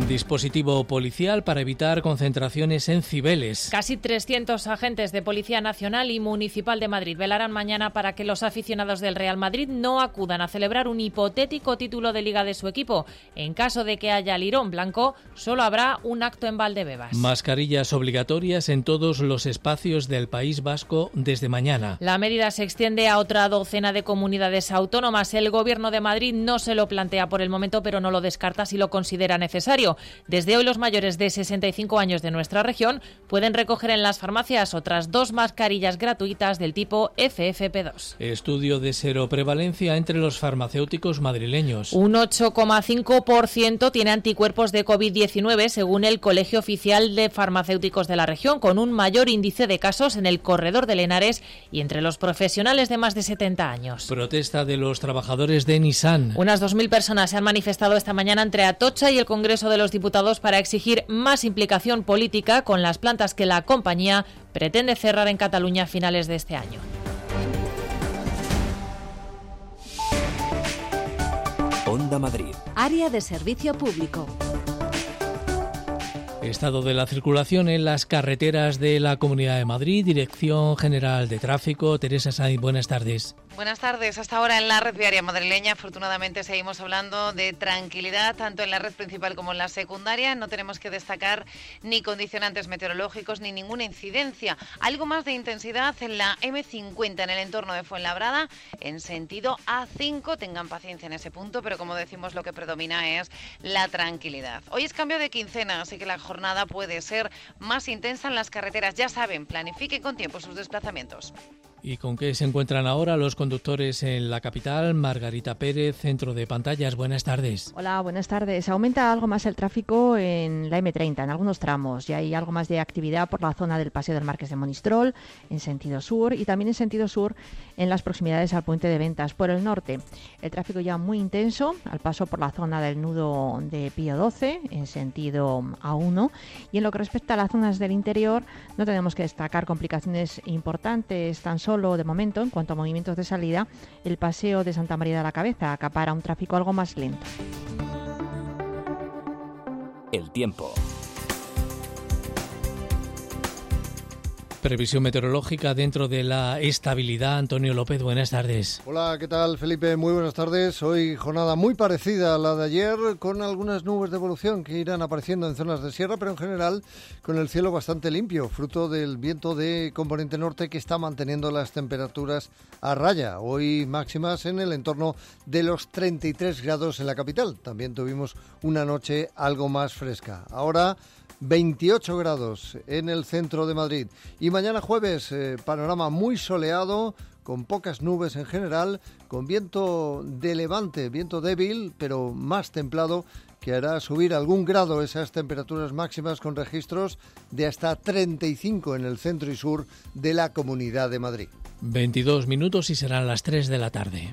Dispositivo policial para evitar concentraciones en Cibeles. Casi 300 agentes de Policía Nacional y Municipal de Madrid velarán mañana para que los aficionados del Real Madrid no acudan a celebrar un hipotético título de liga de su equipo. En caso de que haya lirón blanco, solo habrá un acto en Valdebebas. Mascarillas obligatorias en todos los espacios del País Vasco desde mañana. La medida se extiende a otra docena de comunidades autónomas. El Gobierno de Madrid no se lo plantea por el momento, pero no lo descarta si lo considera necesario. Desde hoy los mayores de 65 años de nuestra región pueden recoger en las farmacias otras dos mascarillas gratuitas del tipo FFP2. Estudio de seroprevalencia entre los farmacéuticos madrileños. Un 8,5% tiene anticuerpos de COVID-19 según el Colegio Oficial de Farmacéuticos de la región, con un mayor índice de casos en el corredor de Lenares y entre los profesionales de más de 70 años. Protesta de los trabajadores de Nissan. Unas 2.000 personas se han manifestado esta mañana entre Atocha y el Congreso de los Diputados para exigir más implicación política con las plantas que la compañía pretende cerrar en Cataluña a finales de este año. Onda Madrid. Área de servicio público. Estado de la circulación en las carreteras de la Comunidad de Madrid, Dirección General de Tráfico. Teresa Sainz, buenas tardes. Buenas tardes. Hasta ahora en la red viaria madrileña, afortunadamente seguimos hablando de tranquilidad, tanto en la red principal como en la secundaria. No tenemos que destacar ni condicionantes meteorológicos ni ninguna incidencia. Algo más de intensidad en la M50 en el entorno de Fuenlabrada, en sentido A5. Tengan paciencia en ese punto, pero como decimos, lo que predomina es la tranquilidad. Hoy es cambio de quincena, así que la jornada puede ser más intensa en las carreteras. Ya saben, planifiquen con tiempo sus desplazamientos. ¿Y con qué se encuentran ahora los conductores en la capital? Margarita Pérez, Centro de Pantallas. Buenas tardes. Hola, buenas tardes. Aumenta algo más el tráfico en la M30, en algunos tramos. Ya hay algo más de actividad por la zona del Paseo del Marqués de Monistrol, en sentido sur, y también en sentido sur en las proximidades al puente de ventas. Por el norte, el tráfico ya muy intenso, al paso por la zona del nudo de Pío 12, en sentido A1. Y en lo que respecta a las zonas del interior, no tenemos que destacar complicaciones importantes tan solo de momento, en cuanto a movimientos de salida, el paseo de Santa María de la Cabeza acapara un tráfico algo más lento. El tiempo. Previsión meteorológica dentro de la estabilidad. Antonio López, buenas tardes. Hola, ¿qué tal Felipe? Muy buenas tardes. Hoy jornada muy parecida a la de ayer, con algunas nubes de evolución que irán apareciendo en zonas de sierra, pero en general con el cielo bastante limpio, fruto del viento de componente norte que está manteniendo las temperaturas a raya. Hoy máximas en el entorno de los 33 grados en la capital. También tuvimos una noche algo más fresca. Ahora 28 grados en el centro de Madrid. Y mañana jueves, eh, panorama muy soleado, con pocas nubes en general, con viento de levante, viento débil, pero más templado, que hará subir algún grado esas temperaturas máximas con registros de hasta 35 en el centro y sur de la Comunidad de Madrid. 22 minutos y serán las 3 de la tarde.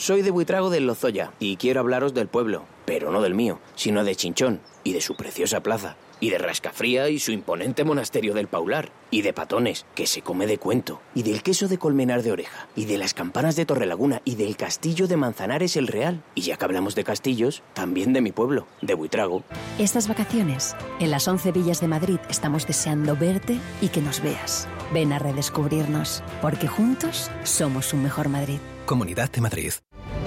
Soy de Buitrago del Lozoya y quiero hablaros del pueblo, pero no del mío, sino de Chinchón y de su preciosa plaza, y de Rascafría y su imponente monasterio del Paular, y de Patones, que se come de cuento, y del queso de Colmenar de Oreja, y de las campanas de Torrelaguna, y del castillo de Manzanares el Real. Y ya que hablamos de castillos, también de mi pueblo, de Buitrago. Estas vacaciones, en las 11 villas de Madrid, estamos deseando verte y que nos veas. Ven a redescubrirnos, porque juntos somos un mejor Madrid. Comunidad de Madrid.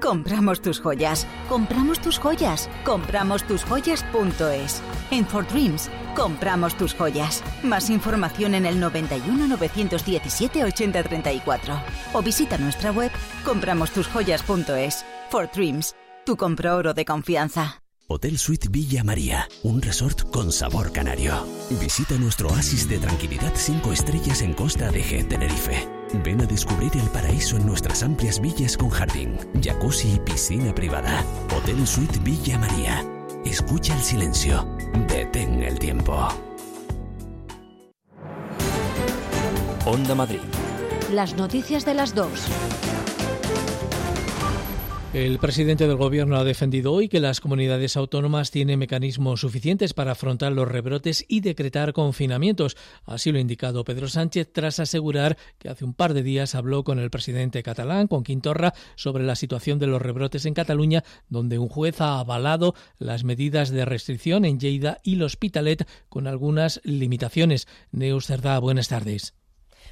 Compramos tus joyas, compramos tus joyas, compramos tus joyas.es. En For Dreams, compramos tus joyas. Más información en el 91 917 8034 o visita nuestra web compramostusjoyas.es. For Dreams, tu compro oro de confianza. Hotel Suite Villa María, un resort con sabor canario. Visita nuestro oasis de tranquilidad 5 estrellas en Costa de G, Tenerife. Ven a descubrir el paraíso en nuestras amplias villas con jardín, jacuzzi y piscina privada. Hotel Suite Villa María. Escucha el silencio. Detén el tiempo. Onda Madrid. Las noticias de las dos. El presidente del Gobierno ha defendido hoy que las comunidades autónomas tienen mecanismos suficientes para afrontar los rebrotes y decretar confinamientos. Así lo ha indicado Pedro Sánchez tras asegurar que hace un par de días habló con el presidente catalán, con Quintorra, sobre la situación de los rebrotes en Cataluña, donde un juez ha avalado las medidas de restricción en Lleida y L'Hospitalet con algunas limitaciones. Neus Cerdá, buenas tardes.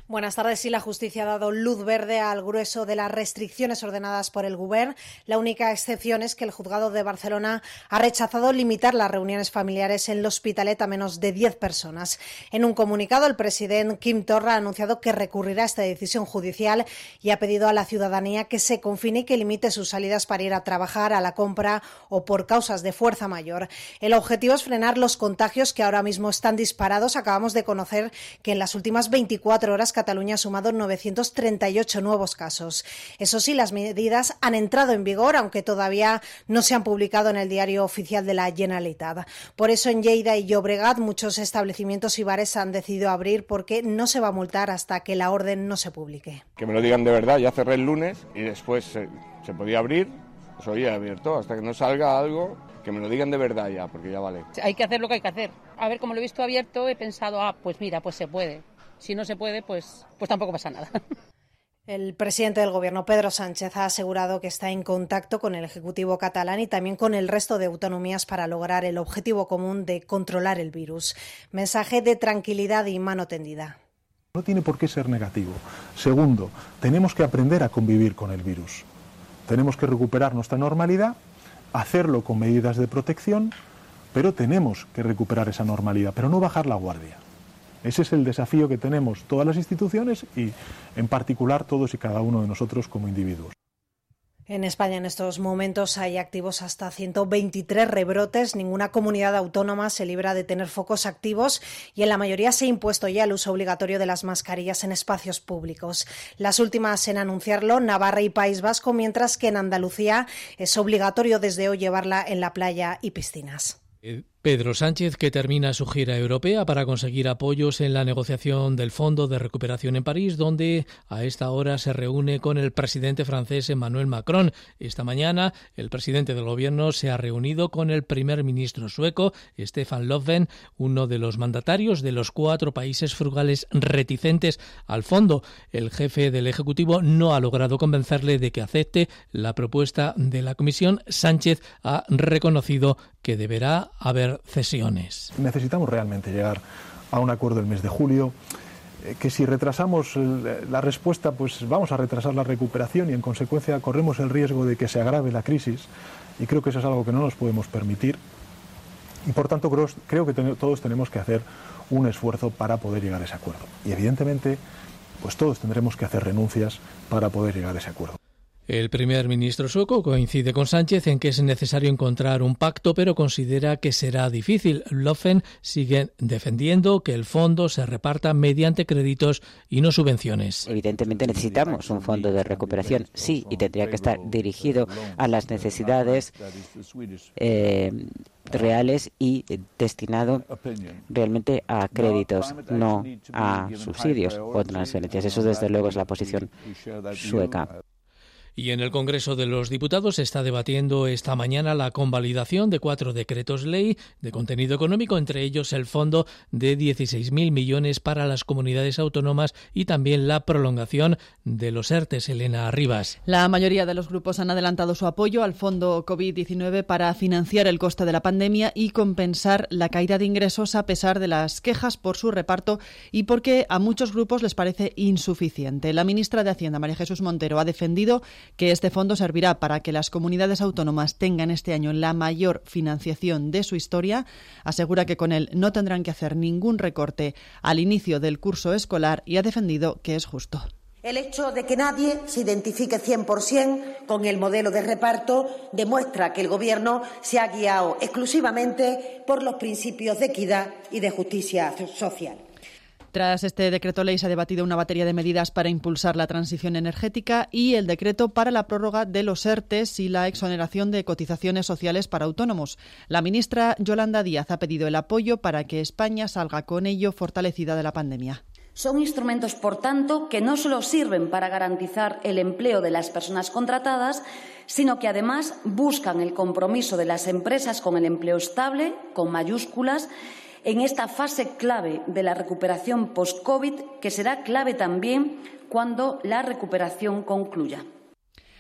Buenas tardes. Sí, la justicia ha dado luz verde al grueso de las restricciones ordenadas por el Gobierno. La única excepción es que el juzgado de Barcelona ha rechazado limitar las reuniones familiares en el Hospitalet a menos de 10 personas. En un comunicado, el presidente Kim Torra ha anunciado que recurrirá a esta decisión judicial y ha pedido a la ciudadanía que se confine y que limite sus salidas para ir a trabajar, a la compra o por causas de fuerza mayor. El objetivo es frenar los contagios que ahora mismo están disparados. Acabamos de conocer que en las últimas 24 horas Cataluña ha sumado 938 nuevos casos. Eso sí, las medidas han entrado en vigor, aunque todavía no se han publicado en el diario oficial de la Generalitat. Por eso en Lleida y Llobregat muchos establecimientos y bares han decidido abrir porque no se va a multar hasta que la orden no se publique. Que me lo digan de verdad, ya cerré el lunes y después se, se podía abrir, pues hoy abierto, hasta que no salga algo que me lo digan de verdad ya, porque ya vale. Hay que hacer lo que hay que hacer. A ver, como lo he visto abierto, he pensado, ah, pues mira, pues se puede si no se puede, pues, pues tampoco pasa nada. El presidente del Gobierno, Pedro Sánchez, ha asegurado que está en contacto con el Ejecutivo catalán y también con el resto de autonomías para lograr el objetivo común de controlar el virus. Mensaje de tranquilidad y mano tendida. No tiene por qué ser negativo. Segundo, tenemos que aprender a convivir con el virus. Tenemos que recuperar nuestra normalidad, hacerlo con medidas de protección, pero tenemos que recuperar esa normalidad, pero no bajar la guardia. Ese es el desafío que tenemos todas las instituciones y, en particular, todos y cada uno de nosotros como individuos. En España en estos momentos hay activos hasta 123 rebrotes. Ninguna comunidad autónoma se libra de tener focos activos y en la mayoría se ha impuesto ya el uso obligatorio de las mascarillas en espacios públicos. Las últimas en anunciarlo, Navarra y País Vasco, mientras que en Andalucía es obligatorio desde hoy llevarla en la playa y piscinas. Pedro Sánchez, que termina su gira europea para conseguir apoyos en la negociación del Fondo de Recuperación en París, donde a esta hora se reúne con el presidente francés Emmanuel Macron. Esta mañana, el presidente del gobierno se ha reunido con el primer ministro sueco, Stefan Löfven, uno de los mandatarios de los cuatro países frugales reticentes al fondo. El jefe del Ejecutivo no ha logrado convencerle de que acepte la propuesta de la Comisión. Sánchez ha reconocido que deberá haber cesiones. Necesitamos realmente llegar a un acuerdo el mes de julio eh, que si retrasamos la respuesta, pues vamos a retrasar la recuperación y en consecuencia corremos el riesgo de que se agrave la crisis y creo que eso es algo que no nos podemos permitir y por tanto creo que todos tenemos que hacer un esfuerzo para poder llegar a ese acuerdo y evidentemente pues todos tendremos que hacer renuncias para poder llegar a ese acuerdo. El primer ministro sueco coincide con Sánchez en que es necesario encontrar un pacto, pero considera que será difícil. Lofen sigue defendiendo que el fondo se reparta mediante créditos y no subvenciones. Evidentemente necesitamos un fondo de recuperación, sí, y tendría que estar dirigido a las necesidades eh, reales y destinado realmente a créditos, no a subsidios o transferencias. Eso desde luego es la posición sueca. Y en el Congreso de los Diputados se está debatiendo esta mañana la convalidación de cuatro decretos ley de contenido económico, entre ellos el fondo de 16.000 millones para las comunidades autónomas y también la prolongación de los ERTES. Elena Arribas. La mayoría de los grupos han adelantado su apoyo al fondo COVID-19 para financiar el coste de la pandemia y compensar la caída de ingresos a pesar de las quejas por su reparto y porque a muchos grupos les parece insuficiente. La ministra de Hacienda, María Jesús Montero, ha defendido que este fondo servirá para que las comunidades autónomas tengan este año la mayor financiación de su historia. Asegura que con él no tendrán que hacer ningún recorte al inicio del curso escolar y ha defendido que es justo. El hecho de que nadie se identifique 100% con el modelo de reparto demuestra que el Gobierno se ha guiado exclusivamente por los principios de equidad y de justicia social. Tras este decreto ley se ha debatido una batería de medidas para impulsar la transición energética y el decreto para la prórroga de los ERTES y la exoneración de cotizaciones sociales para autónomos. La ministra Yolanda Díaz ha pedido el apoyo para que España salga con ello fortalecida de la pandemia. Son instrumentos, por tanto, que no solo sirven para garantizar el empleo de las personas contratadas, sino que además buscan el compromiso de las empresas con el empleo estable, con mayúsculas, en esta fase clave de la recuperación post-COVID, que será clave también cuando la recuperación concluya.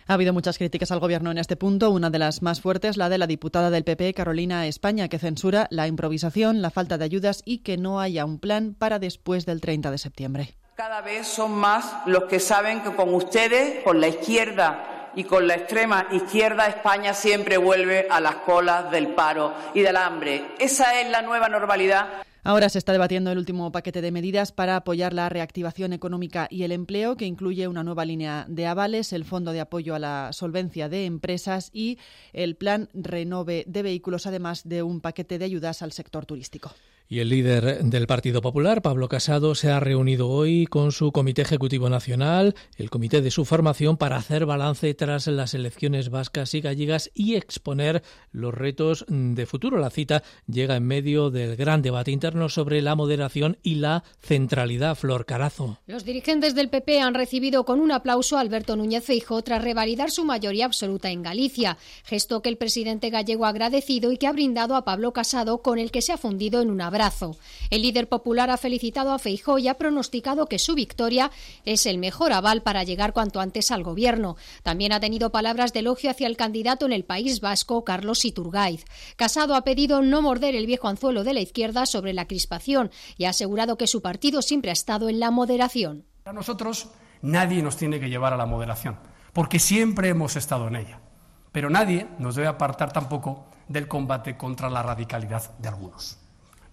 Ha habido muchas críticas al Gobierno en este punto, una de las más fuertes, la de la diputada del PP, Carolina España, que censura la improvisación, la falta de ayudas y que no haya un plan para después del 30 de septiembre. Cada vez son más los que saben que con ustedes, con la izquierda y con la extrema izquierda, España siempre vuelve a las colas del paro y del hambre. Esa es la nueva normalidad. Ahora se está debatiendo el último paquete de medidas para apoyar la reactivación económica y el empleo, que incluye una nueva línea de avales, el Fondo de Apoyo a la Solvencia de Empresas y el Plan Renove de Vehículos, además de un paquete de ayudas al sector turístico. Y el líder del Partido Popular, Pablo Casado, se ha reunido hoy con su Comité Ejecutivo Nacional, el comité de su formación, para hacer balance tras las elecciones vascas y gallegas y exponer los retos de futuro. La cita llega en medio del gran debate interno sobre la moderación y la centralidad. Flor Carazo. Los dirigentes del PP han recibido con un aplauso a Alberto Núñez Feijóo tras revalidar su mayoría absoluta en Galicia, gesto que el presidente gallego ha agradecido y que ha brindado a Pablo Casado, con el que se ha fundido en una El líder popular ha felicitado a Feijóo y ha pronosticado que su victoria es el mejor aval para llegar cuanto antes al gobierno. También ha tenido palabras de elogio hacia el candidato en el País Vasco, Carlos Iturgaiz. Casado ha pedido no morder el viejo anzuelo de la izquierda sobre la crispación y ha asegurado que su partido siempre ha estado en la moderación. Para nosotros nadie nos tiene que llevar a la moderación, porque siempre hemos estado en ella. Pero nadie nos debe apartar tampoco del combate contra la radicalidad de algunos.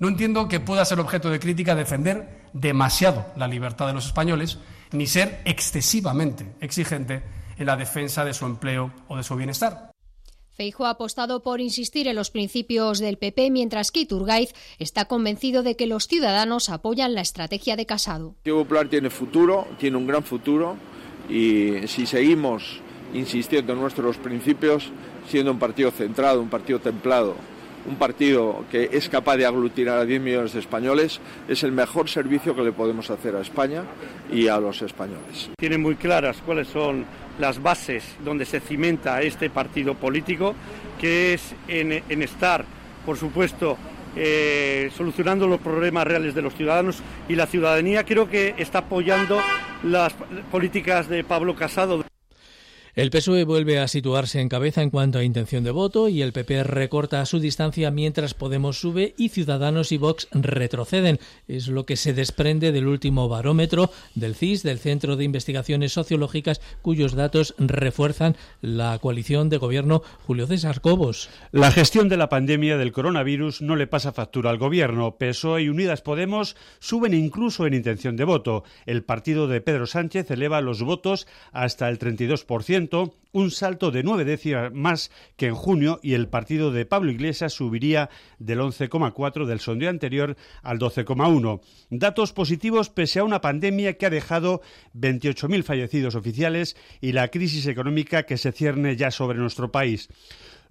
No entiendo que pueda ser objeto de crítica defender demasiado la libertad de los españoles, ni ser excesivamente exigente en la defensa de su empleo o de su bienestar. Feijo ha apostado por insistir en los principios del PP, mientras que Iturgaiz está convencido de que los ciudadanos apoyan la estrategia de Casado. El Partido Popular tiene futuro, tiene un gran futuro, y si seguimos insistiendo en nuestros principios, siendo un partido centrado, un partido templado, un partido que es capaz de aglutinar a 10 millones de españoles, es el mejor servicio que le podemos hacer a España y a los españoles. Tienen muy claras cuáles son las bases donde se cimenta este partido político, que es en, estar, por supuesto, eh, solucionando los problemas reales de los ciudadanos y la ciudadanía creo que está apoyando las políticas de Pablo Casado. El PSOE vuelve a situarse en cabeza en cuanto a intención de voto y el PP recorta su distancia mientras Podemos sube y Ciudadanos y Vox retroceden. Es lo que se desprende del último barómetro del CIS, del Centro de Investigaciones Sociológicas, cuyos datos refuerzan la coalición de gobierno Julio César Cobos. La gestión de la pandemia del coronavirus no le pasa factura al gobierno. PSOE y Unidas Podemos suben incluso en intención de voto. El partido de Pedro Sánchez eleva los votos hasta el 32% un salto de nueve décimas más que en junio y el partido de Pablo Iglesias subiría del 11,4 del sondeo anterior al 12,1. Datos positivos pese a una pandemia que ha dejado 28.000 fallecidos oficiales y la crisis económica que se cierne ya sobre nuestro país.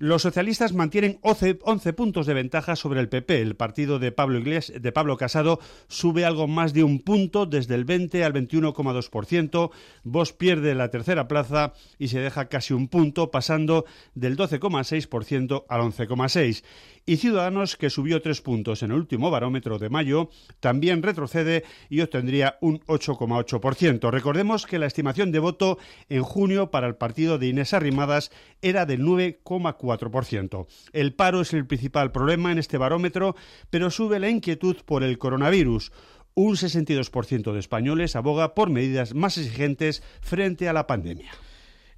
Los socialistas mantienen 11, puntos de ventaja sobre el PP. El partido de Pablo, Iglesias, de Pablo Casado sube algo más de un punto, desde el 20 al 21,2%. Vos pierde la tercera plaza y se deja casi un punto, pasando del 12,6% al 11,6% y Ciudadanos, que subió tres puntos en el último barómetro de mayo, también retrocede y obtendría un 8,8%. Recordemos que la estimación de voto en junio para el partido de Inés Arrimadas era del 9,4%. El paro es el principal problema en este barómetro, pero sube la inquietud por el coronavirus. Un 62% de españoles aboga por medidas más exigentes frente a la pandemia.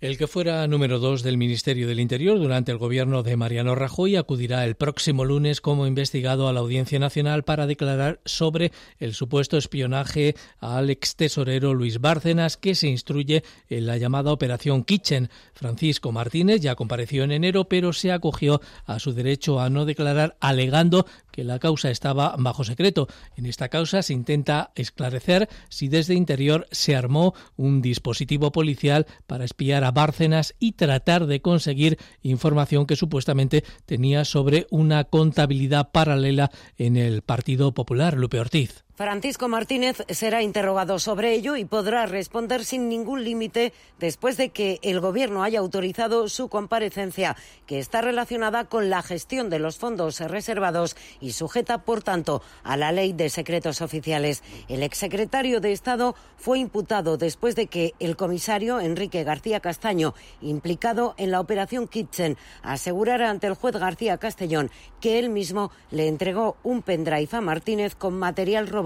El que fuera número dos del Ministerio del Interior durante el gobierno de Mariano Rajoy acudirá el próximo lunes como investigado a la Audiencia Nacional para declarar sobre el supuesto espionaje al ex tesorero Luis Bárcenas que se instruye en la llamada Operación Kitchen. Francisco Martínez ya compareció en enero, pero se acogió a su derecho a no declarar alegando que la causa estaba bajo secreto. En esta causa se intenta esclarecer si desde Interior se armó un dispositivo policial para espiar a Bárcenas y tratar de conseguir información que supuestamente tenía sobre una contabilidad paralela en el Partido Popular. Lupe Ortiz. Francisco Martínez será interrogado sobre ello y podrá responder sin ningún límite después de que el Gobierno haya autorizado su comparecencia, que está relacionada con la gestión de los fondos reservados y sujeta, por tanto, a la ley de secretos oficiales. El exsecretario de Estado fue imputado después de que el comisario Enrique García Castaño, implicado en la operación Kitchen, asegurara ante el juez García Castellón que él mismo le entregó un pendrive a Martínez con material robado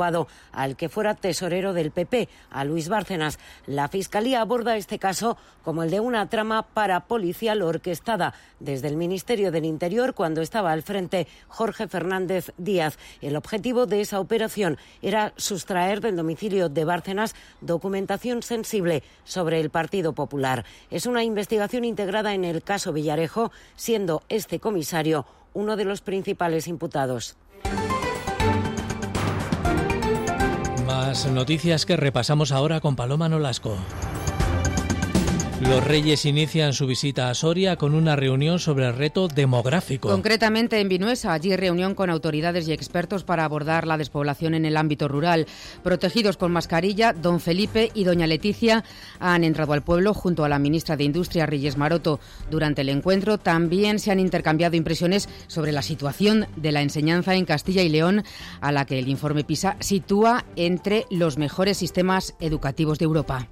al que fuera tesorero del PP, a Luis Bárcenas. La Fiscalía aborda este caso como el de una trama parapolicial orquestada desde el Ministerio del Interior cuando estaba al frente Jorge Fernández Díaz. El objetivo de esa operación era sustraer del domicilio de Bárcenas documentación sensible sobre el Partido Popular. Es una investigación integrada en el caso Villarejo, siendo este comisario uno de los principales imputados. Más noticias que repasamos ahora con Paloma Nolasco. Los Reyes inician su visita a Soria con una reunión sobre el reto demográfico. Concretamente en Vinuesa, allí reunión con autoridades y expertos para abordar la despoblación en el ámbito rural. Protegidos con mascarilla, don Felipe y doña Leticia han entrado al pueblo junto a la ministra de Industria, Reyes Maroto. Durante el encuentro también se han intercambiado impresiones sobre la situación de la enseñanza en Castilla y León, a la que el informe PISA sitúa entre los mejores sistemas educativos de Europa.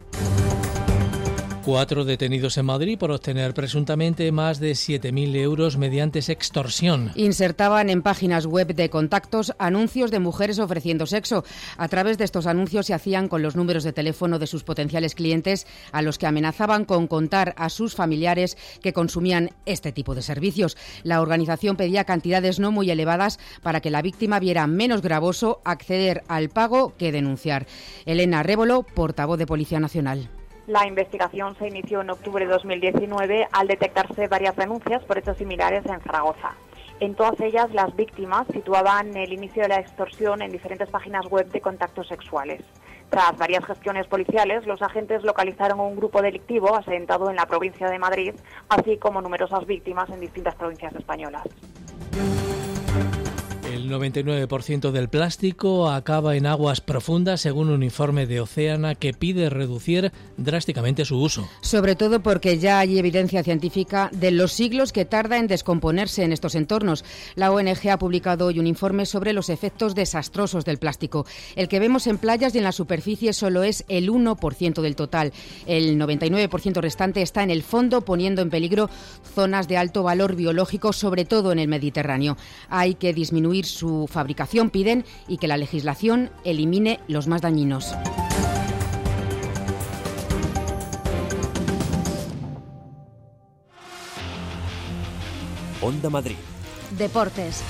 Cuatro detenidos en Madrid por obtener presuntamente más de 7.000 euros mediante extorsión. Insertaban en páginas web de contactos anuncios de mujeres ofreciendo sexo. A través de estos anuncios se hacían con los números de teléfono de sus potenciales clientes a los que amenazaban con contar a sus familiares que consumían este tipo de servicios. La organización pedía cantidades no muy elevadas para que la víctima viera menos gravoso acceder al pago que denunciar. Elena Révolo, portavoz de Policía Nacional. La investigación se inició en octubre de 2019 al detectarse varias denuncias por hechos similares en Zaragoza. En todas ellas, las víctimas situaban el inicio de la extorsión en diferentes páginas web de contactos sexuales. Tras varias gestiones policiales, los agentes localizaron un grupo delictivo asentado en la provincia de Madrid, así como numerosas víctimas en distintas provincias españolas. El 99% del plástico acaba en aguas profundas, según un informe de Oceana que pide reducir drásticamente su uso. Sobre todo porque ya hay evidencia científica de los siglos que tarda en descomponerse en estos entornos. La ONG ha publicado hoy un informe sobre los efectos desastrosos del plástico. El que vemos en playas y en la superficie solo es el 1% del total. El 99% restante está en el fondo, poniendo en peligro zonas de alto valor biológico, sobre todo en el Mediterráneo. Hay que disminuir su fabricación piden y que la legislación elimine los más dañinos. Onda Madrid. Deportes.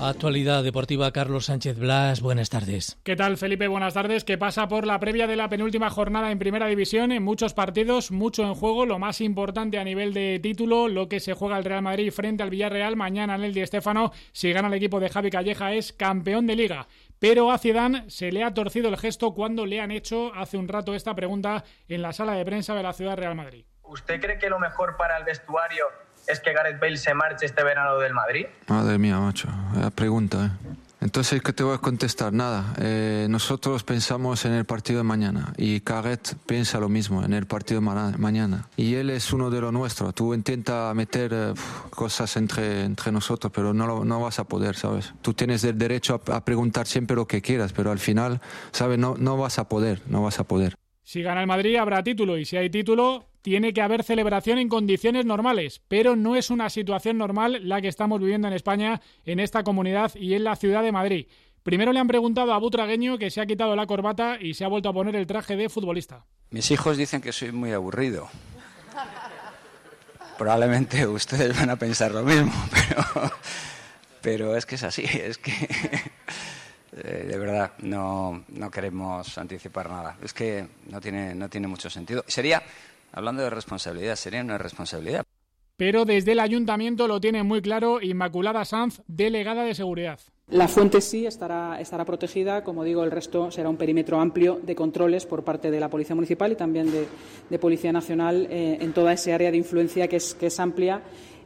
Actualidad deportiva, Carlos Sánchez Blas, buenas tardes. ¿Qué tal, Felipe? Buenas tardes. ¿Qué pasa por la previa de la penúltima jornada en Primera División? En muchos partidos, mucho en juego. Lo más importante a nivel de título, lo que se juega el Real Madrid frente al Villarreal. Mañana en el Di Stéfano, si gana el equipo de Javi Calleja, es campeón de Liga. Pero a Zidane se le ha torcido el gesto cuando le han hecho hace un rato esta pregunta en la sala de prensa de la ciudad Real Madrid. ¿Usted cree que lo mejor para el vestuario es que Gareth Bale se marche este verano del Madrid? Madre mía, macho, la pregunta, ¿eh? Entonces, ¿qué te voy a contestar? Nada. Eh, nosotros pensamos en el partido de mañana y Gareth piensa lo mismo en el partido de mañana. Y él es uno de los nuestros. Tú intenta meter eh, cosas entre, entre nosotros, pero no, no vas a poder, ¿sabes? Tú tienes el derecho a, a, preguntar siempre lo que quieras, pero al final, ¿sabes? No, no vas a poder, no vas a poder. Si gana el Madrid habrá título y si hay título tiene que haber celebración en condiciones normales, pero no es una situación normal la que estamos viviendo en España, en esta comunidad y en la ciudad de Madrid. Primero le han preguntado a Butragueño que se ha quitado la corbata y se ha vuelto a poner el traje de futbolista. Mis hijos dicen que soy muy aburrido. Probablemente ustedes van a pensar lo mismo, pero, pero es que es así, es que eh, de verdad no, no queremos anticipar nada. Es que no tiene, no tiene mucho sentido. Sería, hablando de responsabilidad, sería una responsabilidad. Pero desde el ayuntamiento lo tiene muy claro Inmaculada Sanz, delegada de seguridad. La fuente sí estará, estará protegida, como digo, el resto será un perímetro amplio de controles por parte de la Policía Municipal y también de, Policía Nacional eh, en toda esa área de influencia que es, que es amplia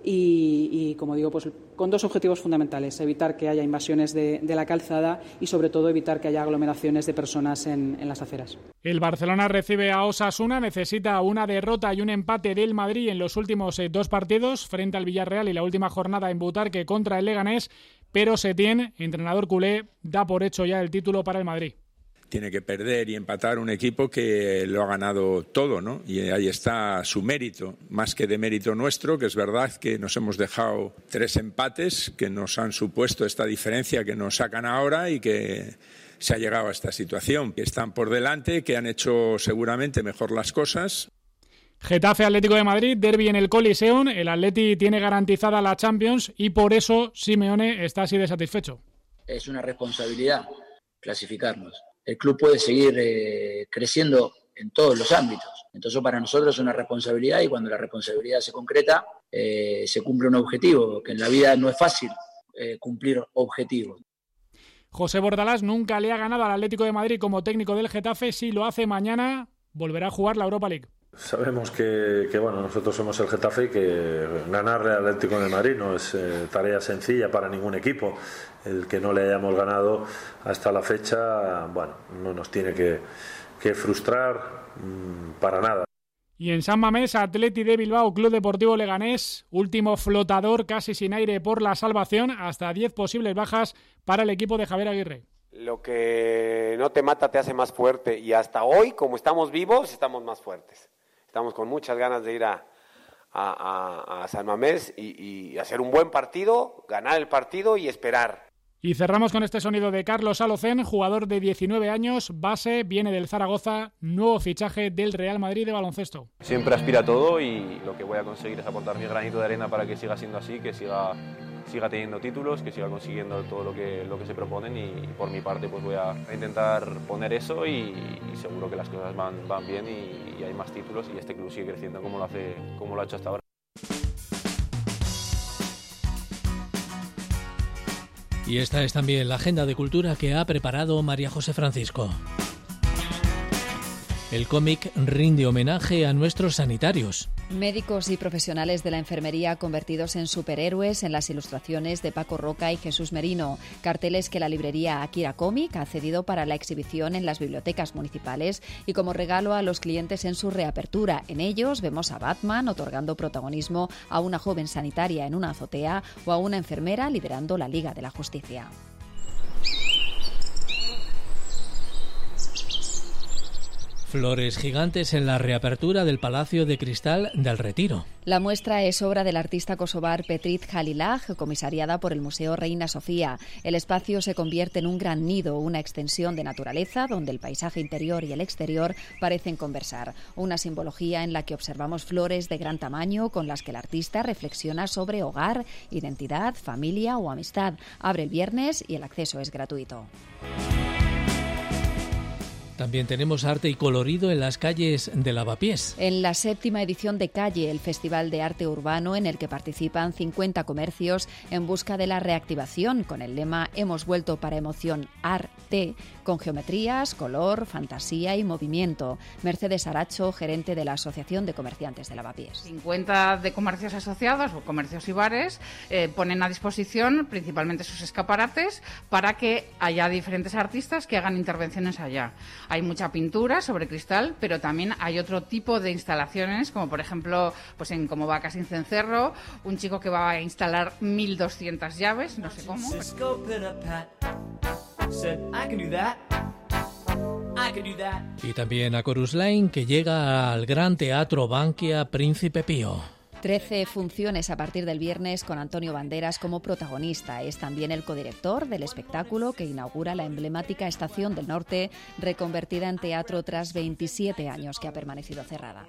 y, como digo, pues con dos objetivos fundamentales: evitar que haya invasiones de, la calzada y, sobre todo, evitar que haya aglomeraciones de personas en, las aceras. El Barcelona recibe a Osasuna, necesita una derrota y un empate del Madrid en los últimos eh, dos partidos frente al Villarreal y la última jornada en Butarque contra el Leganés, pero Setién, entrenador culé, da por hecho ya el título para el Madrid tiene que perder y empatar un equipo que lo ha ganado todo, ¿no? Y ahí está su mérito, más que de mérito nuestro, que es verdad que nos hemos dejado tres empates que nos han supuesto esta diferencia que nos sacan ahora y que se ha llegado a esta situación, que están por delante, que han hecho seguramente mejor las cosas. Getafe Atlético de Madrid, derby en el Coliseum, el Atleti tiene garantizada la Champions y por eso Simeone está así de satisfecho. Es una responsabilidad clasificarnos el club puede seguir eh, creciendo en todos los ámbitos. Entonces para nosotros es una responsabilidad y cuando la responsabilidad se concreta, eh, se cumple un objetivo, que en la vida no es fácil eh, cumplir objetivos. José Bordalás nunca le ha ganado al Atlético de Madrid como técnico del Getafe. Si lo hace mañana, volverá a jugar la Europa League. Sabemos que, bueno, nosotros somos el Getafe y que ganarle al Atlético de Madrid no es tarea sencilla para ningún equipo el que no le hayamos ganado hasta la fecha, bueno, no nos tiene que, frustrar mm, para nada. Y en San Mamés, Atleti de Bilbao, Club Deportivo Leganés, último flotador casi sin aire por la salvación, hasta 10 posibles bajas para el equipo de Javier Aguirre. Lo que no te mata te hace más fuerte y hasta hoy, como estamos vivos, estamos más fuertes. Estamos con muchas ganas de ir a, a, San Mamés y, y hacer un buen partido, ganar el partido y esperar y cerramos con este sonido de Carlos Alocén, jugador de 19 años, base, viene del Zaragoza, nuevo fichaje del Real Madrid de baloncesto. Siempre aspira a todo y lo que voy a conseguir es aportar mi granito de arena para que siga siendo así, que siga, siga teniendo títulos, que siga consiguiendo todo lo que, lo que se proponen y por mi parte pues voy a intentar poner eso y, seguro que las cosas van, van bien y, y, hay más títulos y este club sigue creciendo como lo, hace, como lo ha hecho hasta ahora. Y esta es también la agenda de cultura que ha preparado María José Francisco. El cómic rinde homenaje a nuestros sanitarios. Médicos y profesionales de la enfermería convertidos en superhéroes en las ilustraciones de Paco Roca y Jesús Merino, carteles que la librería Akira Comic ha cedido para la exhibición en las bibliotecas municipales y como regalo a los clientes en su reapertura. En ellos vemos a Batman otorgando protagonismo a una joven sanitaria en una azotea o a una enfermera liderando la Liga de la Justicia. Flores gigantes en la reapertura del Palacio de Cristal del Retiro. La muestra es obra del artista kosovar Petrit Halilaj, comisariada por el Museo Reina Sofía. El espacio se convierte en un gran nido, una extensión de naturaleza donde el paisaje interior y el exterior parecen conversar. Una simbología en la que observamos flores de gran tamaño con las que el artista reflexiona sobre hogar, identidad, familia o amistad. Abre el viernes y el acceso es gratuito. También tenemos arte y colorido en las calles de Lavapiés. En la séptima edición de Calle, el Festival de Arte Urbano, en el que participan 50 comercios en busca de la reactivación, con el lema Hemos vuelto para emoción arte, con geometrías, color, fantasía y movimiento. Mercedes Aracho, gerente de la Asociación de Comerciantes de Lavapiés. 50 de comercios asociados o comercios y bares eh, ponen a disposición principalmente sus escaparates para que haya diferentes artistas que hagan intervenciones allá. Hay mucha pintura sobre cristal, pero también hay otro tipo de instalaciones, como por ejemplo, pues en como va casi cencerro, un chico que va a instalar 1200 llaves, no sé cómo. Y también a Chorus Line, que llega al Gran Teatro Bankia Príncipe Pío. Trece funciones a partir del viernes con Antonio Banderas como protagonista. Es también el codirector del espectáculo que inaugura la emblemática Estación del Norte, reconvertida en teatro tras 27 años que ha permanecido cerrada.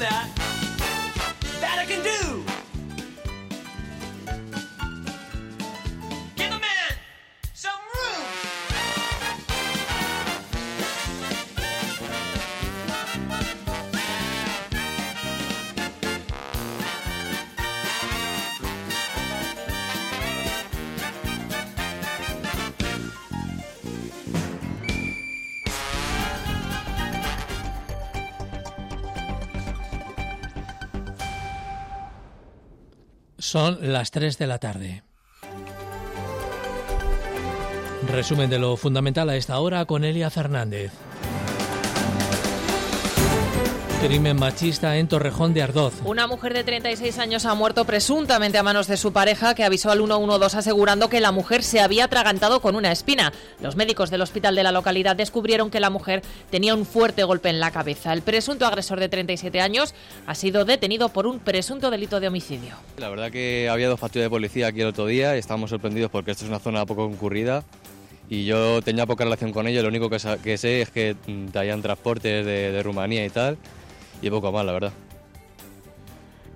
that that I can do. Son las 3 de la tarde. Resumen de lo fundamental a esta hora con Elia Fernández. Crimen machista en Torrejón de Ardoz. Una mujer de 36 años ha muerto presuntamente a manos de su pareja que avisó al 112 asegurando que la mujer se había atragantado con una espina. Los médicos del hospital de la localidad descubrieron que la mujer tenía un fuerte golpe en la cabeza. El presunto agresor de 37 años ha sido detenido por un presunto delito de homicidio. La verdad que había dos patrullas de policía aquí el otro día y estábamos sorprendidos porque esto es una zona poco concurrida y yo tenía poca relación con ellos, lo único que, sé es que traían transportes de, de Rumanía y tal y poco más, la verdad.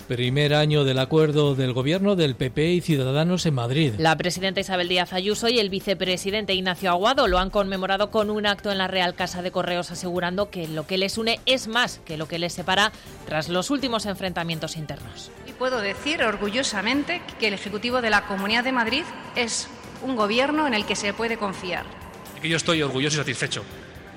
Primer año del acuerdo del gobierno del PP y Ciudadanos en Madrid. La presidenta Isabel Díaz Ayuso y el vicepresidente Ignacio Aguado lo han conmemorado con un acto en la Real Casa de Correos asegurando que lo que les une es más que lo que les separa tras los últimos enfrentamientos internos. Y puedo decir orgullosamente que el Ejecutivo de la Comunidad de Madrid es un gobierno en el que se puede confiar. Yo estoy orgulloso y satisfecho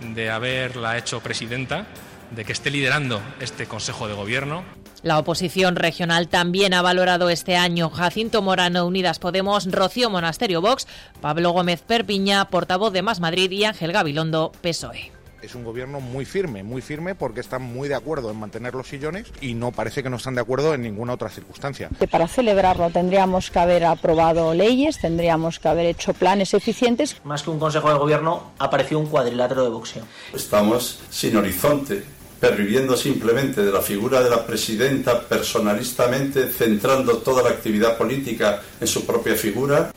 de haberla hecho presidenta de que esté liderando este Consejo de Gobierno. La oposición regional también ha valorado este año Jacinto Morano, Unidas Podemos, Rocío Monasterio Vox, Pablo Gómez Perpiña, portavoz de Más Madrid y Ángel Gabilondo, PSOE es un gobierno muy firme, muy firme porque están muy de acuerdo en mantener los sillones y no parece que no están de acuerdo en ninguna otra circunstancia. Para celebrarlo tendríamos que haber aprobado leyes, tendríamos que haber hecho planes eficientes. Más que un consejo de gobierno, apareció un cuadrilátero de boxeo. Estamos sin horizonte perviviendo simplemente de la figura de la presidenta personalistamente, centrando toda la actividad política en su propia figura.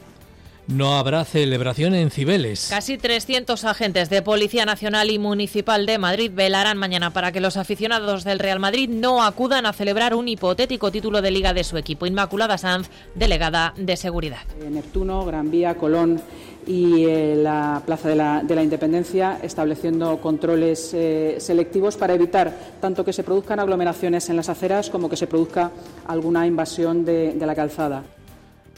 No habrá celebración en Cibeles. Casi 300 agentes de Policía Nacional y Municipal de Madrid velarán mañana para que los aficionados del Real Madrid no acudan a celebrar un hipotético título de liga de su equipo. Inmaculada Sanz, delegada de Seguridad. Neptuno, Gran Vía, Colón y eh, la Plaza de la, de la, Independencia, estableciendo controles eh, selectivos para evitar tanto que se produzcan aglomeraciones en las aceras como que se produzca alguna invasión de, de la calzada.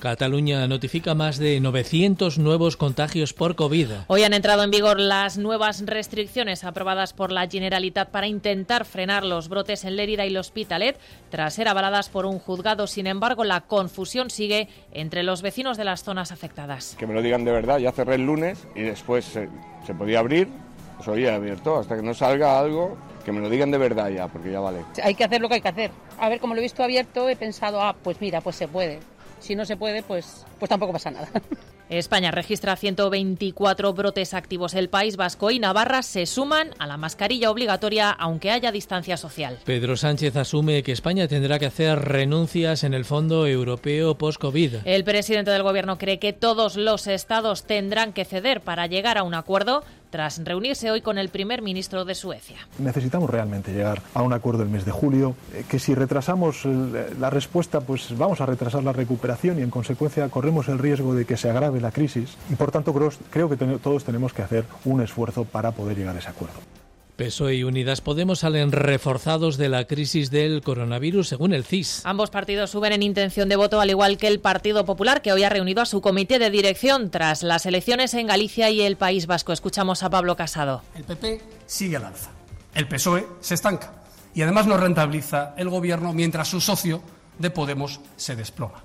Cataluña notifica más de 900 nuevos contagios por COVID. Hoy han entrado en vigor las nuevas restricciones aprobadas por la Generalitat para intentar frenar los brotes en Lérida y el Hospitalet, tras ser avaladas por un juzgado. Sin embargo, la confusión sigue entre los vecinos de las zonas afectadas. Que me lo digan de verdad, ya cerré el lunes y después se, se podía abrir, pues hoy abierto, hasta que no salga algo que me lo digan de verdad ya, porque ya vale. Hay que hacer lo que hay que hacer. A ver, como lo he visto abierto, he pensado, ah, pues mira, pues se puede si no se puede, pues, pues tampoco pasa nada. España registra 124 brotes activos. El País Vasco y Navarra se suman a la mascarilla obligatoria aunque haya distancia social. Pedro Sánchez asume que España tendrá que hacer renuncias en el Fondo Europeo post-COVID. El presidente del Gobierno cree que todos los estados tendrán que ceder para llegar a un acuerdo tras reunirse hoy con el primer ministro de Suecia. Necesitamos realmente llegar a un acuerdo el mes de julio, eh, que si retrasamos la respuesta, pues vamos a retrasar la recuperación y en consecuencia corremos el riesgo de que se agrave la crisis y por tanto creo, creo que todos tenemos que hacer un esfuerzo para poder llegar a ese acuerdo. PSOE y Unidas Podemos salen reforzados de la crisis del coronavirus, según el CIS. Ambos partidos suben en intención de voto, al igual que el Partido Popular, que hoy ha reunido a su comité de dirección tras las elecciones en Galicia y el País Vasco. Escuchamos a Pablo Casado. El PP sigue al alza. El PSOE se estanca. Y además no rentabiliza el gobierno mientras su socio de Podemos se desploma.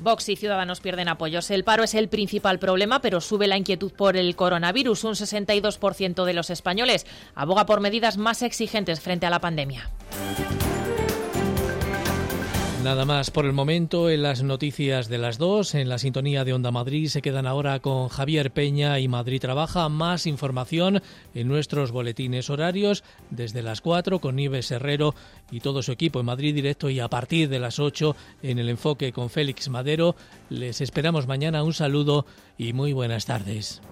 Vox y Ciudadanos pierden apoyos. El paro es el principal problema, pero sube la inquietud por el coronavirus. Un 62% de los españoles aboga por medidas más exigentes frente a la pandemia. Nada más por el momento en las noticias de las dos. En la sintonía de Onda Madrid se quedan ahora con Javier Peña y Madrid Trabaja. Más información en nuestros boletines horarios desde las 4 con Nieves Herrero y todo su equipo en Madrid Directo y a partir de las 8 en el enfoque con Félix Madero. Les esperamos mañana. Un saludo y muy buenas tardes.